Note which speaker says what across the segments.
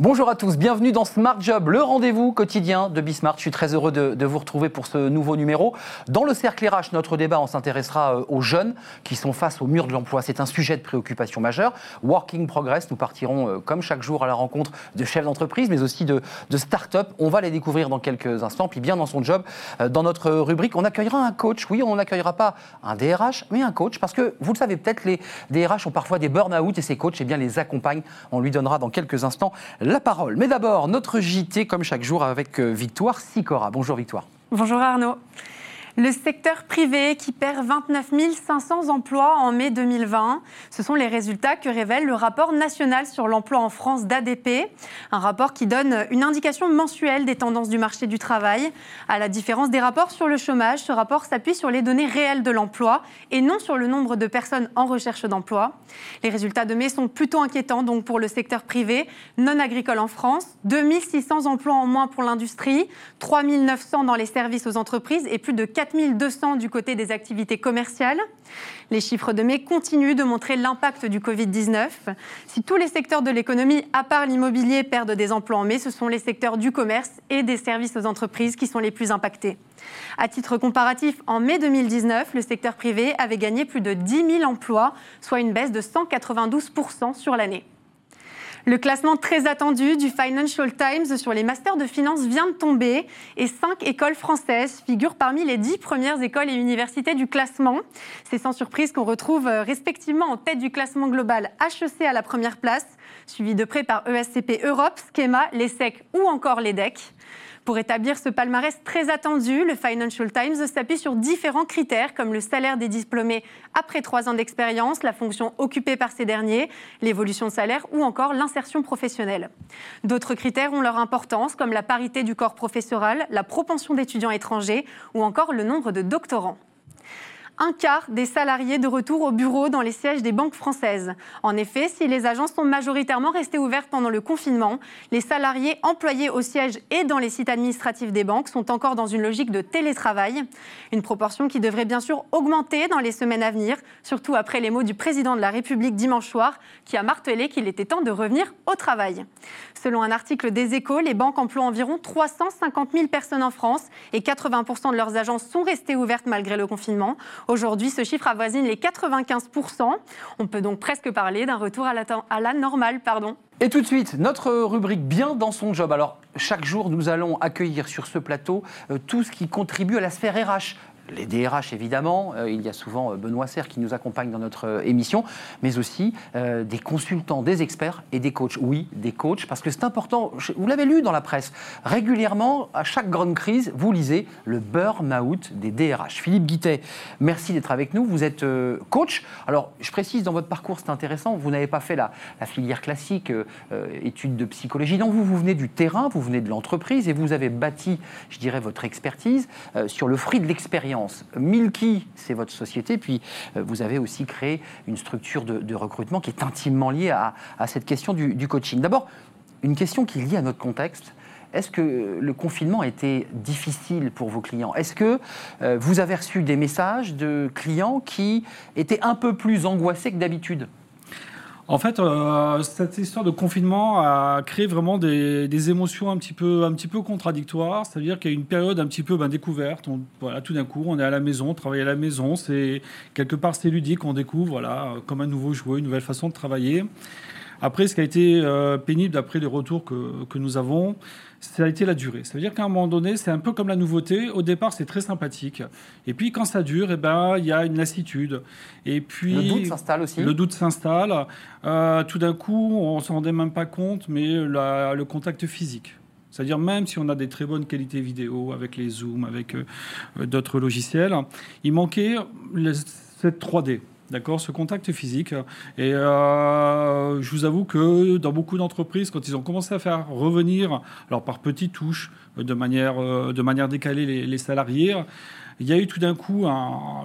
Speaker 1: Bonjour à tous, bienvenue dans Smart Job, le rendez-vous quotidien de Bismart. Je suis très heureux de, vous retrouver pour ce nouveau numéro. Dans le cercle RH, notre débat, on s'intéressera euh, aux jeunes qui sont face au mur de l'emploi. C'est un sujet de préoccupation majeure. Working Progress, nous partirons euh, comme chaque jour à la rencontre de chefs d'entreprise, mais aussi de, de start-up. On va les découvrir dans quelques instants. Puis bien dans son job, euh, dans notre rubrique, on accueillera un coach. Oui, on n'accueillera pas un DRH, mais un coach, parce que vous le savez peut-être, les DRH ont parfois des burn-out et ces coachs eh bien, les accompagnent. On lui donnera dans quelques instants la parole. Mais d'abord, notre JT, comme chaque jour, avec euh, Victoire Sicora. Bonjour Victoire.
Speaker 2: Bonjour Arnaud. Le secteur privé qui perd 29 500 emplois en mai 2020, ce sont les résultats que révèle le rapport national sur l'emploi en France d'ADP, un rapport qui donne une indication mensuelle des tendances du marché du travail. À la différence des rapports sur le chômage, ce rapport s'appuie sur les données réelles de l'emploi et non sur le nombre de personnes en recherche d'emploi. Les résultats de mai sont plutôt inquiétants donc pour le secteur privé non agricole en France, 2600 emplois en moins pour l'industrie, 3900 dans les services aux entreprises et plus de 4 4200 du côté des activités commerciales. Les chiffres de mai continuent de montrer l'impact du Covid-19. Si tous les secteurs de l'économie, à part l'immobilier, perdent des emplois en mai, ce sont les secteurs du commerce et des services aux entreprises qui sont les plus impactés. À titre comparatif, en mai 2019, le secteur privé avait gagné plus de 10 000 emplois, soit une baisse de 192% sur l'année. Le classement très attendu du Financial Times sur les masters de finance vient de tomber et cinq écoles françaises figurent parmi les dix premières écoles et universités du classement. C'est sans surprise qu'on retrouve euh, respectivement en tête du classement global HEC à la première place, suivi de près par ESCP Europe, Schema, l'ESSEC ou encore l'EDEC. Pour établir ce palmarès très attendu, le Financial Times s'appuie sur différents critères comme le salaire des diplômés après trois ans d'expérience, la fonction occupée par ces derniers, l'évolution de salaire ou encore l'insertion professionnelle. D'autres critères ont leur importance comme la parité du corps professoral, la propension d'étudiants étrangers ou encore le nombre de doctorants un quart des salariés de retour au bureau dans les sièges des banques françaises. En effet, si les agences sont majoritairement restées ouvertes pendant le confinement, les salariés employés au siège et dans les sites administratifs des banques sont encore dans une logique de télétravail, une proportion qui devrait bien sûr augmenter dans les semaines à venir, surtout après les mots du président de la République dimanche soir, qui a martelé qu'il était temps de revenir au travail. Selon un article des échos, les banques emploient environ 350 000 personnes en France et 80% de leurs agences sont restées ouvertes malgré le confinement. Aujourd'hui, ce chiffre avoisine les 95%. On peut donc presque parler d'un retour à la, normale. Pardon.
Speaker 1: Et tout de suite, notre rubrique Bien dans son job. Alors, chaque jour, nous allons accueillir sur ce plateau euh, tout ce qui contribue à la sphère RH les DRH évidemment, euh, il y a souvent euh, Benoît Serre qui nous accompagne dans notre euh, émission, mais aussi des consultants, des experts et des coachs. Oui, des coachs, parce que c'est important, vous l'avez lu dans la presse, régulièrement, à chaque grande crise, vous lisez le burn-out des DRH. Philippe Guittet, merci d'être avec nous, vous êtes coach. Alors, je précise, dans votre parcours, c'est intéressant, vous n'avez pas fait la, filière classique, études de psychologie, non, vous, vous venez du terrain, vous venez de l'entreprise et vous avez bâti, je dirais, votre expertise sur le fruit de l'expérience Milky, c'est votre société, puis euh, vous avez aussi créé une structure de, recrutement qui est intimement liée à, cette question du, coaching. D'abord, une question qui est liée à notre contexte. Est-ce que le confinement a été difficile pour vos clients? Est-ce que euh, vous avez reçu des messages de clients qui étaient un peu plus angoissés que d'habitude?
Speaker 3: En fait, euh, cette histoire de confinement a créé vraiment des, émotions un petit peu, contradictoires. C'est-à-dire qu'il y a une période un petit peu ben, découverte. voilà, tout d'un coup, on est à la maison, on travaille à la maison. C'est quelque part c'est ludique, on découvre, voilà, comme un nouveau jouet, une nouvelle façon de travailler. Après, ce qui a été euh, pénible d'après les retours que nous avons, ça a été la durée. Ça veut dire qu'à un moment donné, c'est un peu comme la nouveauté. Au départ, c'est très sympathique. Et puis, quand ça dure, eh ben, il y a une lassitude. Et puis,
Speaker 1: le doute s'installe aussi.
Speaker 3: Le doute s'installe. Euh, tout d'un coup, on ne s'en rendait même pas compte, mais le contact physique. C'est-à-dire même si on a des très bonnes qualités vidéo avec les zooms, avec euh, d'autres logiciels, il manquait cette 3D. D'accord, ce contact physique. Et je vous avoue que dans beaucoup d'entreprises, quand ils ont commencé à faire revenir, alors par petites touches, de manière, de manière décalée les, salariés il y a eu tout d'un coup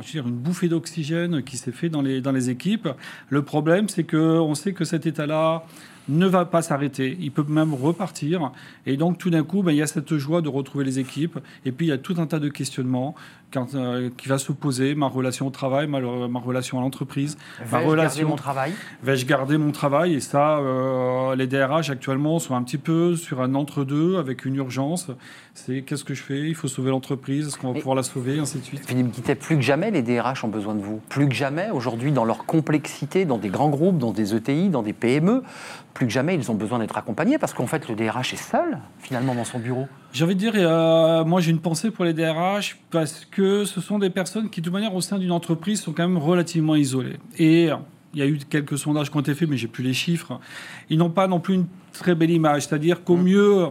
Speaker 3: je veux dire, une bouffée d'oxygène qui s'est fait dans les, dans les équipes. Le problème, c'est qu'on sait que cet état-là ne va pas s'arrêter. Il peut même repartir. Et donc, tout d'un coup, ben, il y a cette joie de retrouver les équipes. Et puis, il y a tout un tas de questionnements quand, euh, qui va se poser. Ma relation au travail, ma, ma relation à l'entreprise.
Speaker 1: Ma relation. Garder mon travail?
Speaker 3: Vais-je garder mon travail? Et ça, euh, les DRH actuellement sont un petit peu sur un entre-deux avec une urgence. C'est qu'est-ce que je fais? Il faut sauver l'entreprise. Est-ce qu'on va pouvoir la sauver Ainsi de suite?
Speaker 1: Philippe Guittet, plus que jamais, les DRH ont besoin de vous. Plus que jamais, aujourd'hui, dans leur complexité, dans des grands groupes, dans des ETI, dans des PME, plus que jamais, ils ont besoin d'être accompagnés parce qu'en fait, le DRH est seul, finalement, dans son bureau.
Speaker 3: J'ai envie de dire, moi j'ai une pensée pour les DRH parce que ce sont des personnes qui, de toute manière, au sein d'une entreprise, sont quand même relativement isolées. Et il y a eu quelques sondages qui ont été faits, mais j'ai plus les chiffres. Ils n'ont pas non plus une très belle image. C'est-à-dire qu'au mm. mieux,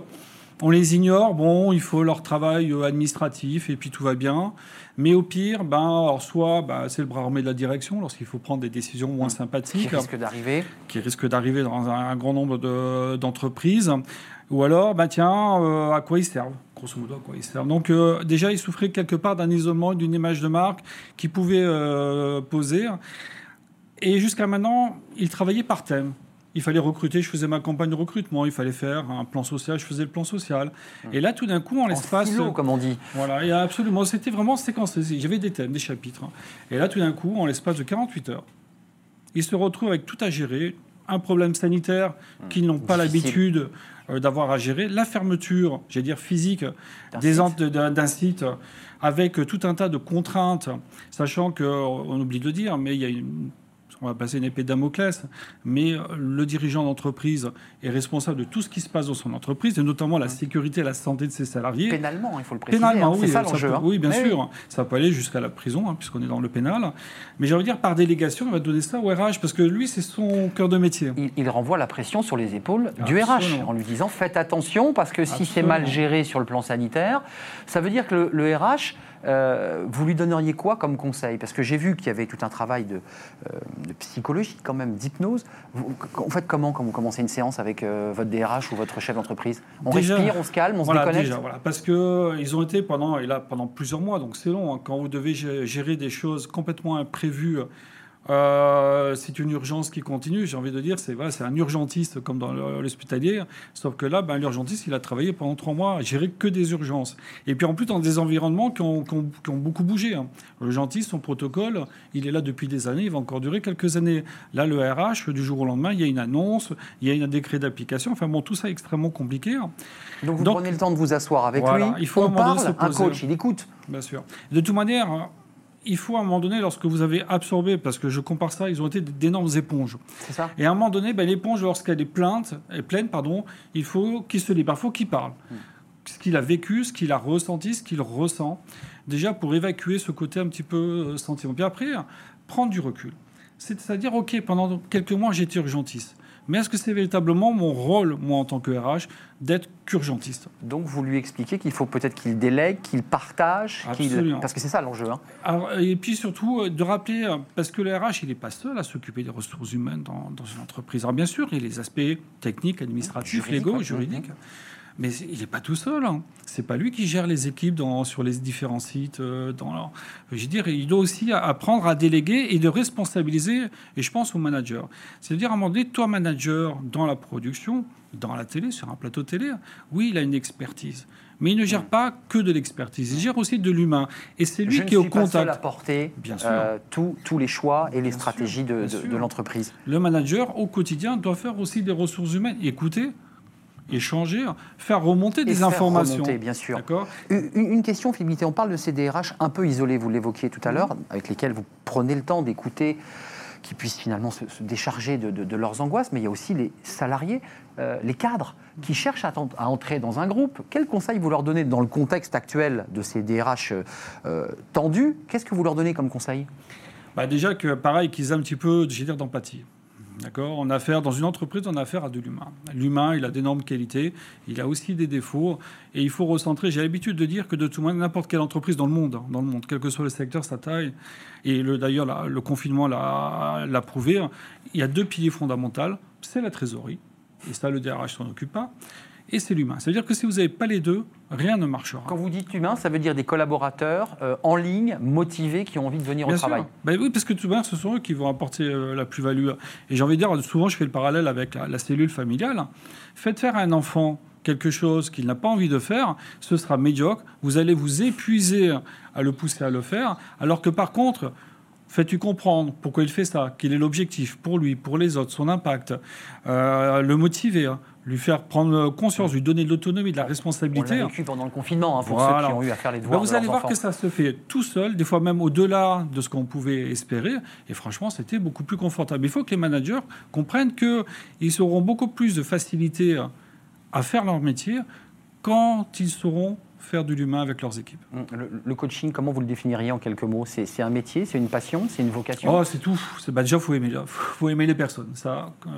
Speaker 3: on les ignore. Bon, il faut leur travail euh, administratif et puis tout va bien. Mais au pire, ben, soit ben, c'est le bras armé de la direction lorsqu'il faut prendre des décisions moins sympathiques.
Speaker 1: Qui risque d'arriver.
Speaker 3: Qui risque d'arriver dans un, grand nombre d'entreprises. Ou alors, ben, tiens, euh, à quoi ils servent grosso modo à quoi ils servent. Donc euh, déjà, ils souffraient quelque part d'un isolement, d'une image de marque qui pouvait poser. Et jusqu'à maintenant, ils travaillaient par thème il fallait recruter, je faisais ma campagne de recrutement, il fallait faire un plan social, je faisais le plan social. Hum. Et là, tout d'un coup, en l'espace.
Speaker 1: comme on dit.
Speaker 3: Voilà, et absolument, c'était vraiment séquencé. J'avais des thèmes, des chapitres. Et là, tout d'un coup, en l'espace de 48 heures, ils se retrouvent avec tout à gérer, un problème sanitaire qu'ils n'ont pas l'habitude euh, d'avoir à gérer, la fermeture, j'allais dire physique, d'un site. avec tout un tas de contraintes, sachant qu'on oublie de le dire, mais il y a une on va passer une épée de Damoclès, mais euh, le dirigeant d'entreprise est responsable de tout ce qui se passe dans son entreprise, et notamment la sécurité et la santé de ses salariés.
Speaker 1: Pénalement, il faut le préciser.
Speaker 3: Pénalement,
Speaker 1: hein, oui. Ça, hein.
Speaker 3: Oui, bien sûr. Ça peut aller jusqu'à la prison, hein, puisqu'on est dans le pénal. Mais j'ai envie de dire, par délégation, on va donner ça au RH, parce que lui, c'est son cœur de métier.
Speaker 1: Il, renvoie la pression sur les épaules du RH, en lui disant, faites attention, parce que si c'est mal géré sur le plan sanitaire, ça veut dire que le RH euh, vous lui donneriez quoi comme conseil? Parce que j'ai vu qu'il y avait tout un travail de, euh, psychologie, quand même, d'hypnose. En fait, comment quand vous commencez une séance avec euh, votre DRH ou votre chef d'entreprise? On respire, on se calme, on se déconnecte?
Speaker 3: déjà, voilà, Parce qu'ils ont été pendant, et là, pendant plusieurs mois, donc c'est long, hein, quand vous devez gérer des choses complètement imprévues euh, c'est une urgence qui continue. J'ai envie de dire, c'est c'est un urgentiste comme dans l'hospitalier. Sauf que là, ben, l'urgentiste, il a travaillé pendant trois mois à gérer que des urgences. Et puis en plus, dans des environnements qui ont, beaucoup bougé. Hein. L'urgentiste, son protocole, il est là depuis des années, il va encore durer quelques années. Là, le RH, du jour au lendemain, il y a une annonce, il y a un décret d'application. Enfin bon, tout ça est extrêmement compliqué. Hein.
Speaker 1: Donc vous prenez le temps de vous asseoir avec lui. Il faut on parle, un coach, il écoute.
Speaker 3: Bien sûr. De toute manière, il faut à un moment donné, lorsque vous avez absorbé, parce que je compare ça, ils ont été d'énormes éponges.
Speaker 1: C'est ça.
Speaker 3: Et à un moment donné, ben, l'éponge, lorsqu'elle est, plainte, est pleine, pardon, il faut qu'il se libère, il faut qu'il parle. Hmm. Ce qu'il a vécu, ce qu'il a ressenti, ce qu'il ressent, déjà pour évacuer ce côté un petit peu euh, sentiment. Puis après, prendre du recul. C'est-à-dire, OK, pendant quelques mois, j'étais urgentiste. Mais est-ce que c'est véritablement mon rôle, moi, en tant que RH, d'être urgentiste
Speaker 1: Donc, vous lui expliquez qu'il faut peut-être qu'il délègue, qu'il partage, parce que c'est ça l'enjeu.
Speaker 3: Hein. et puis surtout, euh, de rappeler, euh, parce que le RH, il n'est pas seul à s'occuper des ressources humaines dans, une entreprise. Alors, bien sûr, il y a les aspects techniques, administratifs, légaux, juridiques. Mais il n'est pas tout seul. Hein. C'est pas lui qui gère les équipes dans, sur les différents sites. Euh, dans je veux dire, il doit aussi apprendre à déléguer et de responsabiliser. Et je pense au manager. C'est-à-dire, à un moment donné, toi, manager, dans la production, dans la télé, sur un plateau télé, oui, il a une expertise. Mais il ne gère pas que de l'expertise, il gère aussi de l'humain. Et c'est lui qui est au contact. Pas seul
Speaker 1: à porter Bien sûr. Euh, tous les choix et les stratégies de, de l'entreprise.
Speaker 3: Le manager, au quotidien, doit faire aussi des ressources humaines. Écoutez, échanger, faire remonter des informations. Remonter,
Speaker 1: bien sûr. Une, une, question, Philippe on parle de ces DRH un peu isolés, vous l'évoquiez tout à l'heure, avec lesquels vous prenez le temps d'écouter, qui puissent finalement se, décharger de, leurs angoisses, mais il y a aussi les salariés, euh, les cadres, qui cherchent à, entrer dans un groupe. Quel conseil vous leur donnez dans le contexte actuel de ces DRH euh, tendus Qu'est-ce que vous leur donnez comme conseil?
Speaker 3: Bah Déjà que, pareil, qu'ils aient un petit peu, d'empathie. D'accord On a dans une entreprise, on a affaire à de l'humain. L'humain, il a d'énormes qualités, il a aussi des défauts, et il faut recentrer. J'ai l'habitude de dire que de tout monde, n'importe quelle entreprise dans le monde, hein, dans le monde, quel que soit le secteur, sa taille, et d'ailleurs le confinement l'a prouvé, il y a deux piliers fondamentaux. C'est la trésorerie, et ça, le DRH s'en occupe pas. Et c'est l'humain. C'est-à-dire que si vous n'avez pas les deux, rien ne marchera.
Speaker 1: Quand vous dites humain, ça veut dire des collaborateurs euh, en ligne, motivés, qui ont envie de venir
Speaker 3: Bien
Speaker 1: au
Speaker 3: sûr.
Speaker 1: travail.
Speaker 3: Ben oui, parce que tout de même, ce sont eux qui vont apporter euh, la plus-value. Et j'ai envie de dire, souvent, je fais le parallèle avec la, la cellule familiale. Faites faire à un enfant quelque chose qu'il n'a pas envie de faire, ce sera médiocre. Vous allez vous épuiser à le pousser à le faire. Alors que par contre, faites-lui comprendre pourquoi il fait ça, quel est l'objectif pour lui, pour les autres, son impact, euh, le motiver, hein, lui faire prendre conscience, lui donner de l'autonomie, de la
Speaker 1: On
Speaker 3: responsabilité.
Speaker 1: l'a vécu pendant le confinement, hein, pour
Speaker 3: Voilà.
Speaker 1: ceux qui ont eu à faire les
Speaker 3: Ben,
Speaker 1: devoirs.
Speaker 3: vous
Speaker 1: de
Speaker 3: allez
Speaker 1: leurs
Speaker 3: voir
Speaker 1: enfants.
Speaker 3: que ça se fait tout seul, des fois même au-delà de ce qu'on pouvait espérer. Et franchement, c'était beaucoup plus confortable. Il faut que les managers comprennent qu'ils auront beaucoup plus de facilité à faire leur métier quand ils sauront faire de l'humain avec leurs équipes.
Speaker 1: Hum, Le, le coaching, comment vous le définiriez en quelques mots? C'est un métier, c'est une passion, c'est une vocation?
Speaker 3: Oh, c'est tout. C'est bah, déjà faut aimer, faut aimer les personnes. Ça. euh,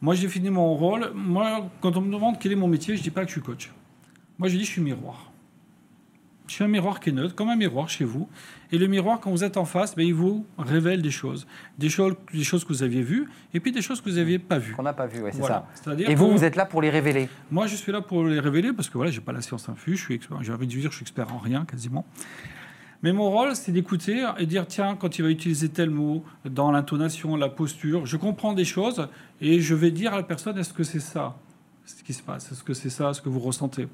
Speaker 3: moi, j'ai fini mon rôle. Moi, quand on me demande quel est mon métier, je dis pas que je suis coach. Moi, je dis je suis miroir. Je suis un miroir qui est neutre, comme un miroir chez vous. Et le miroir, quand vous êtes en face, ben, il vous révèle des choses. Des choses, des choses que vous aviez vues, et puis des choses que vous n'aviez pas vues.
Speaker 1: Qu'on n'a pas vu, ouais, c'est
Speaker 3: Voilà.
Speaker 1: ça. Et vous, vous êtes là pour les révéler.
Speaker 3: Moi, je suis là pour les révéler, parce que voilà, j'ai pas la science infuse. Je suis J'ai envie de dire, je suis expert en rien, quasiment. Mais mon rôle, c'est d'écouter et dire tiens, quand il va utiliser tel mot, dans l'intonation, la posture, je comprends des choses et je vais dire à la personne est-ce que c'est ça ce qui se passe? Est-ce que c'est ça ce que vous ressentez?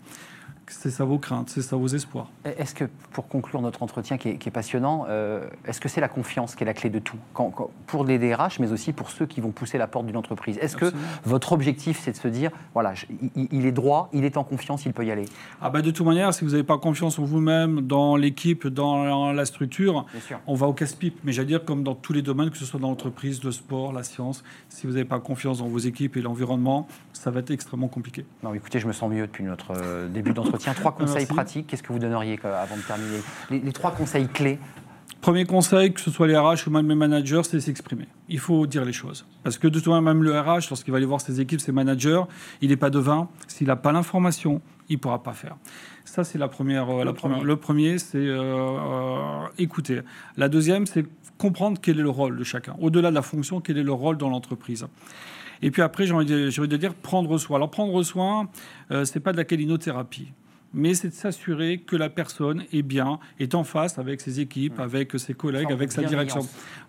Speaker 3: C'est ça vos craintes C'est ça vos espoirs
Speaker 1: Est-ce que, pour conclure notre entretien qui est, qui est passionnant, euh, est-ce que c'est la confiance qui est la clé de tout? Quand- quand- Pour les DRH, mais aussi pour ceux qui vont pousser la porte d'une entreprise. Est-ce que votre objectif, c'est de se dire, voilà, je- il, il est droit, il est en confiance, il peut y aller?
Speaker 3: Ah bah de toute manière, si vous n'avez pas confiance en vous-même, dans l'équipe, dans la structure, on va au casse-pipe. Mais j'allais dire comme dans tous les domaines, que ce soit dans l'entreprise, le sport, la science, si vous n'avez pas confiance dans vos équipes et l'environnement, ça va être extrêmement compliqué.
Speaker 1: Non, écoutez, je me sens mieux depuis notre euh, début d'entretien. Trois conseils
Speaker 3: Merci.
Speaker 1: pratiques, qu'est-ce que vous donneriez avant de terminer les, les trois conseils clés
Speaker 3: Premier conseil, que ce soit les RH ou même les managers, c'est s'exprimer. Il faut dire les choses. Parce que de toute manière, même le RH, lorsqu'il va aller voir ses équipes, ses managers, il n'est pas devin. S'il n'a pas l'information, il ne pourra pas faire. Ça, c'est la première. euh, la
Speaker 1: premier.
Speaker 3: première. Le premier, c'est euh, euh, écouter. La deuxième, c'est comprendre quel est le rôle de chacun. Au-delà de la fonction, quel est le rôle dans l'entreprise. Et puis après, j'ai envie, de- j'ai envie de dire prendre soin. Alors, prendre soin, euh, c'est pas de la calinothérapie mais c'est de s'assurer que la personne est bien, est en face avec ses équipes, avec ses collègues, avec sa direction.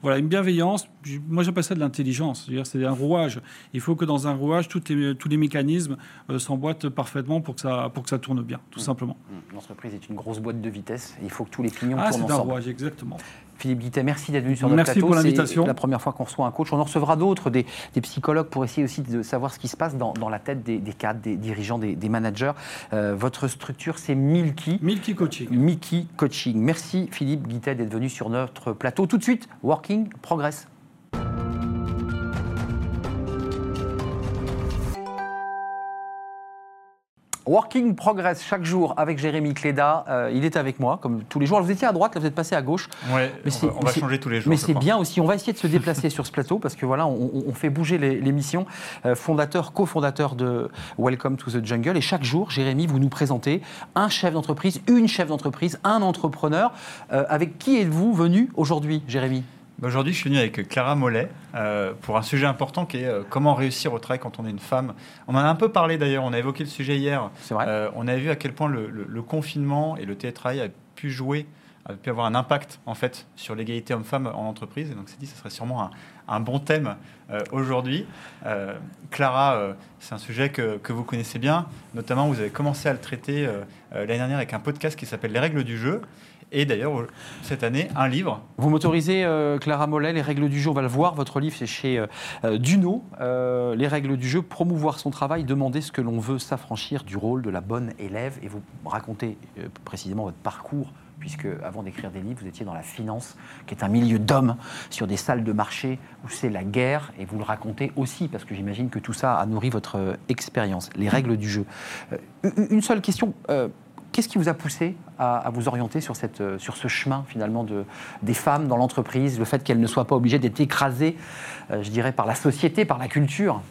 Speaker 3: Voilà, une bienveillance, moi j'appelle ça de l'intelligence, c'est un rouage. Il faut que dans un rouage, les- tous les mécanismes euh, s'emboîtent parfaitement pour que, ça, pour que ça tourne bien, tout simplement.
Speaker 1: Hum, L'entreprise est une grosse boîte de vitesse. Il faut que tous les pignons
Speaker 3: Ah,
Speaker 1: tournent
Speaker 3: c'est un
Speaker 1: ensemble.
Speaker 3: rouage, exactement.
Speaker 1: Philippe Guittet, merci d'être venu sur notre
Speaker 3: Merci
Speaker 1: plateau.
Speaker 3: pour
Speaker 1: C'est
Speaker 3: l'invitation.
Speaker 1: la première fois qu'on reçoit un coach. On en recevra d'autres, des, des psychologues, pour essayer aussi de savoir ce qui se passe dans, dans la tête des, des cadres, des dirigeants, des, des managers. Euh, votre structure, c'est Milky.
Speaker 3: Milky Coaching.
Speaker 1: Mickey Coaching. Merci Philippe Guittet d'être venu sur notre plateau. Tout de suite, Working Progress. Working Progress chaque jour avec Jérémy Cléda. Euh, il est avec moi, comme tous les jours. Alors, vous étiez à droite, là vous êtes passé à gauche.
Speaker 4: Ouais,
Speaker 1: Mais
Speaker 4: on va, on changer tous les jours.
Speaker 1: Mais c'est bien aussi, on va essayer de se déplacer sur ce plateau parce que voilà, on, on fait bouger les- l'émission. Euh, fondateur, cofondateur de Welcome to the Jungle. Et chaque jour, Jérémy, vous nous présentez un chef d'entreprise, une chef d'entreprise, un entrepreneur. Euh, avec qui êtes-vous venu aujourd'hui, Jérémy?
Speaker 4: Aujourd'hui, je suis venu avec Clara Mollet euh, pour un sujet important qui est euh, comment réussir au travail quand on est une femme. On en a un peu parlé d'ailleurs, on a évoqué le sujet hier.
Speaker 1: Vrai
Speaker 4: Euh, on a vu à quel point le, le- le confinement et le télétravail a pu jouer, a pu avoir un impact en fait sur l'égalité homme-femme en entreprise. Et donc, c'est dit, ce serait sûrement un, un bon thème aujourd'hui. Clara, c'est un sujet que, que vous connaissez bien. Notamment, vous avez commencé à le traiter l'année dernière avec un podcast qui s'appelle Les règles du jeu. Et d'ailleurs, cette année, un livre
Speaker 1: Vous m'autorisez, euh, Clara Mollet, les règles du jeu, on va le voir. Votre livre, c'est chez euh, euh, Duno. Euh, les règles du jeu, promouvoir son travail, demander ce que l'on veut, s'affranchir du rôle de la bonne élève. Et vous racontez précisément votre parcours, puisque avant d'écrire des livres, vous étiez dans la finance, qui est un milieu d'hommes, sur des salles de marché où c'est la guerre. Et vous le racontez aussi, parce que j'imagine que tout ça a nourri votre expérience. Les règles du jeu. Une- seule question. Qu'est-ce qui vous a poussé à, vous orienter euh, sur ce chemin finalement de, des femmes dans l'entreprise, le fait qu'elles ne soient pas obligées d'être écrasées, euh, je dirais, par la société, par la culture?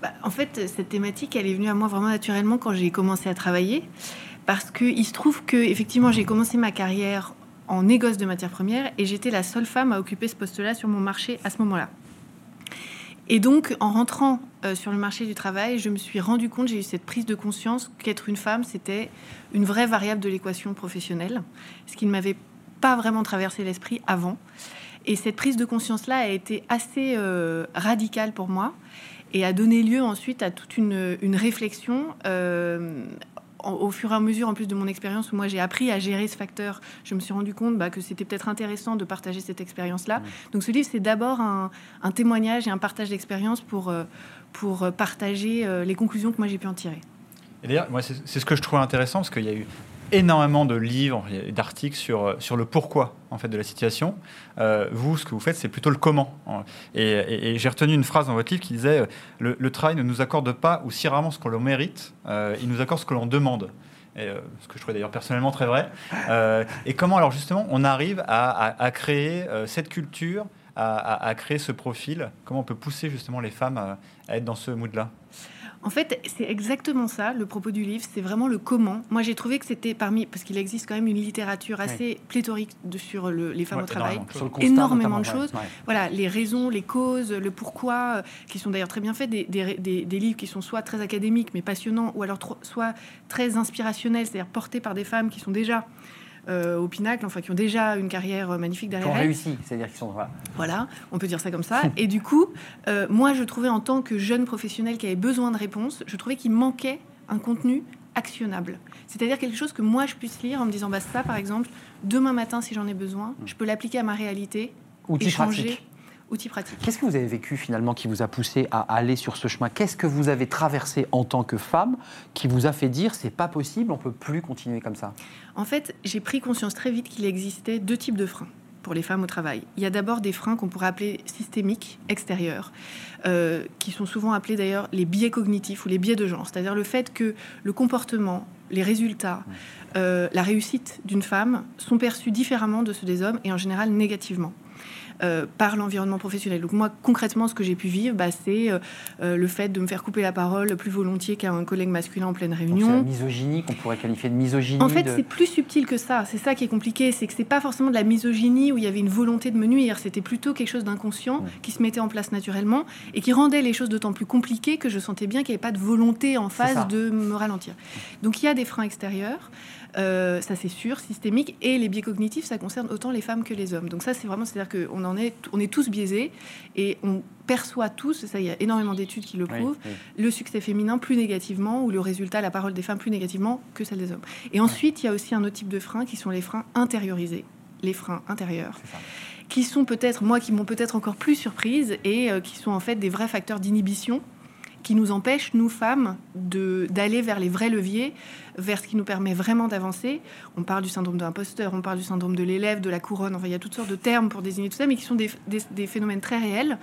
Speaker 5: Bah, en fait, cette thématique, elle est venue à moi vraiment naturellement quand j'ai commencé à travailler. Parce qu'il se trouve que, effectivement, j'ai commencé ma carrière en négoce de matières premières et j'étais la seule femme à occuper ce poste-là sur mon marché à ce moment-là. Et donc, en rentrant euh, sur le marché du travail, je me suis rendu compte, j'ai eu cette prise de conscience qu'être une femme, c'était une vraie variable de l'équation professionnelle, ce qui ne m'avait pas vraiment traversé l'esprit avant. Et cette prise de conscience-là a été assez euh, radicale pour moi et a donné lieu ensuite à toute une, réflexion euh, en- au fur et à mesure, en plus de mon expérience, où moi j'ai appris à gérer ce facteur, je me suis rendu compte bah, que c'était peut-être intéressant de partager cette expérience-là. Donc ce livre, c'est d'abord un, un témoignage et un partage d'expérience pour, euh, pour euh, partager euh, les conclusions que moi j'ai pu en tirer.
Speaker 4: Et d'ailleurs, moi, c'est c'est ce que je trouve intéressant, parce qu'il y a eu énormément de livres et d'articles sur, sur le pourquoi en fait, de la situation. Euh, vous, ce que vous faites, c'est plutôt le comment. Et, et- et j'ai retenu une phrase dans votre livre qui disait euh, le, le travail ne nous accorde pas, ou si rarement ce que l'on mérite, euh, il nous accorde ce que l'on demande. Et, euh, ce que je trouvais d'ailleurs personnellement très vrai. Euh, et comment alors justement on arrive à, à- à créer euh, cette culture, à, créer ce profil? Comment on peut pousser justement les femmes à, à être dans ce mood-là?
Speaker 5: En fait, c'est exactement ça, le propos du livre, c'est vraiment le comment. Moi, j'ai trouvé que c'était parmi, parce qu'il existe quand même une littérature assez pléthorique de, sur le- les femmes
Speaker 4: Ouais,
Speaker 5: au travail.
Speaker 4: énormément.
Speaker 1: Constat,
Speaker 5: de choses.
Speaker 1: Ouais.
Speaker 5: Voilà, les raisons, les causes, le pourquoi, euh, qui sont d'ailleurs très bien faits, des, des- des- des livres qui sont soit très académiques mais passionnants, ou alors soit très inspirationnels, c'est-à-dire portés par des femmes qui sont déjà euh, au pinacle, enfin qui ont déjà une carrière euh, magnifique
Speaker 1: Qui ont
Speaker 5: derrière
Speaker 1: réussi, c'est-à-dire qu'ils sont. voilà.
Speaker 5: Voilà, on peut dire ça comme ça. Et du coup, euh, moi, je trouvais en tant que jeune professionnel qui avait besoin de réponses, je trouvais qu'il manquait un contenu actionnable. C'est-à-dire quelque chose que moi, je puisse lire en me disant, bah ça, par exemple, demain matin, si j'en ai besoin, je peux l'appliquer à ma réalité
Speaker 1: Outil
Speaker 5: et changer.
Speaker 1: pratique.
Speaker 5: Outil pratique.
Speaker 1: Qu'est-ce que vous avez vécu finalement qui vous a poussé à aller sur ce chemin? Qu'est-ce que vous avez traversé en tant que femme qui vous a fait dire c'est pas possible, on peut plus continuer comme ça?
Speaker 5: En fait, j'ai pris conscience très vite qu'il existait deux types de freins pour les femmes au travail. Il y a d'abord des freins qu'on pourrait appeler systémiques, extérieurs, euh, qui sont souvent appelés d'ailleurs les biais cognitifs ou les biais de genre, c'est-à-dire le fait que le comportement, les résultats, euh, la réussite d'une femme sont perçus différemment de ceux des hommes et en général négativement. Euh, par l'environnement professionnel. Donc moi, concrètement, ce que j'ai pu vivre, bah, c'est euh, euh, le fait de me faire couper la parole plus volontiers qu'à un collègue masculin en pleine
Speaker 1: Donc, C'est la
Speaker 5: réunion.
Speaker 1: misogynie qu'on pourrait qualifier de misogynie.
Speaker 5: En fait,
Speaker 1: de-
Speaker 5: c'est plus subtil que ça. C'est ça qui est compliqué. C'est que c'est pas forcément de la misogynie où il y avait une volonté de me nuire. C'était plutôt quelque chose d'inconscient qui se mettait en place naturellement et qui rendait les choses d'autant plus compliquées que je sentais bien qu'il n'y avait pas de volonté en face de me ralentir. Donc il y a des freins extérieurs. euh, ça c'est sûr, systémique, et les biais cognitifs, ça concerne autant les femmes que les hommes. Donc ça c'est vraiment, c'est-à-dire qu'on en est, on est tous biaisés et on perçoit tous, ça il y a énormément d'études qui le prouvent,
Speaker 1: oui.
Speaker 5: le succès féminin plus négativement ou le résultat, la parole des femmes plus négativement que celle des hommes. Et ensuite, il y a aussi un autre type de freins qui sont les freins intériorisés, les freins intérieurs, qui sont peut-être, moi, qui m'ont peut-être encore plus surprise et euh, qui sont en fait des vrais facteurs d'inhibition qui nous empêchent, nous femmes, d'aller vers les vrais leviers, vers ce qui nous permet vraiment d'avancer. On parle du syndrome de l'imposteur, on parle du syndrome de l'élève, de la couronne, enfin il y a toutes sortes de termes pour désigner tout ça, mais qui sont des- des phénomènes très réels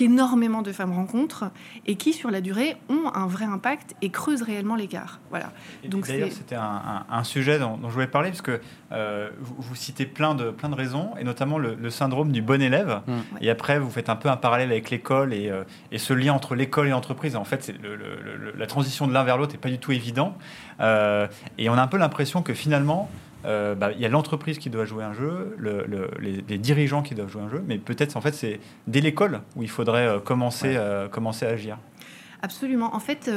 Speaker 5: qu'énormément de femmes rencontrent et qui, sur la durée, ont un vrai impact et creusent réellement l'écart. Voilà.
Speaker 4: Et
Speaker 5: Donc
Speaker 4: D'ailleurs, c'était un, un- un sujet dont, dont je voulais parler, parce que euh, vous, vous citez plein de, plein de raisons, et notamment le, le syndrome du bon élève.
Speaker 1: Mm.
Speaker 4: Et après, vous faites un peu un parallèle avec l'école et, euh, et ce lien entre l'école et l'entreprise. En fait, c'est le- le- le- la transition de l'un vers l'autre n'est pas du tout évident. Euh, et on a un peu l'impression que finalement, euh, bah, il y a l'entreprise qui doit jouer un jeu, le- le- les, les dirigeants qui doivent jouer un jeu, mais peut-être en fait c'est dès l'école où il faudrait euh, commencer, euh, commencer à agir.
Speaker 5: Absolument. En fait,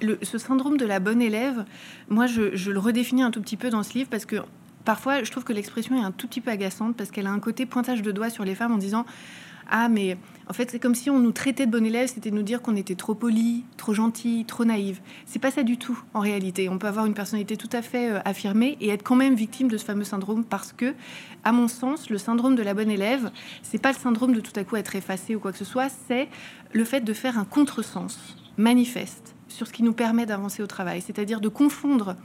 Speaker 5: le- ce syndrome de la bonne élève, moi, je, je le redéfinis un tout petit peu dans ce livre parce que parfois, je trouve que l'expression est un tout petit peu agaçante parce qu'elle a un côté pointage de doigt sur les femmes en disant Ah, mais en fait, c'est comme si on nous traitait de bonne élève, c'était nous dire qu'on était trop poli, trop gentil, trop naïve. C'est pas ça du tout, en réalité. On peut avoir une personnalité tout à fait euh, affirmée et être quand même victime de ce fameux syndrome parce que, à mon sens, le syndrome de la bonne élève, c'est pas le syndrome de tout à coup être effacé ou quoi que ce soit, c'est le fait de faire un contresens manifeste sur ce qui nous permet d'avancer au travail, c'est-à-dire de confondre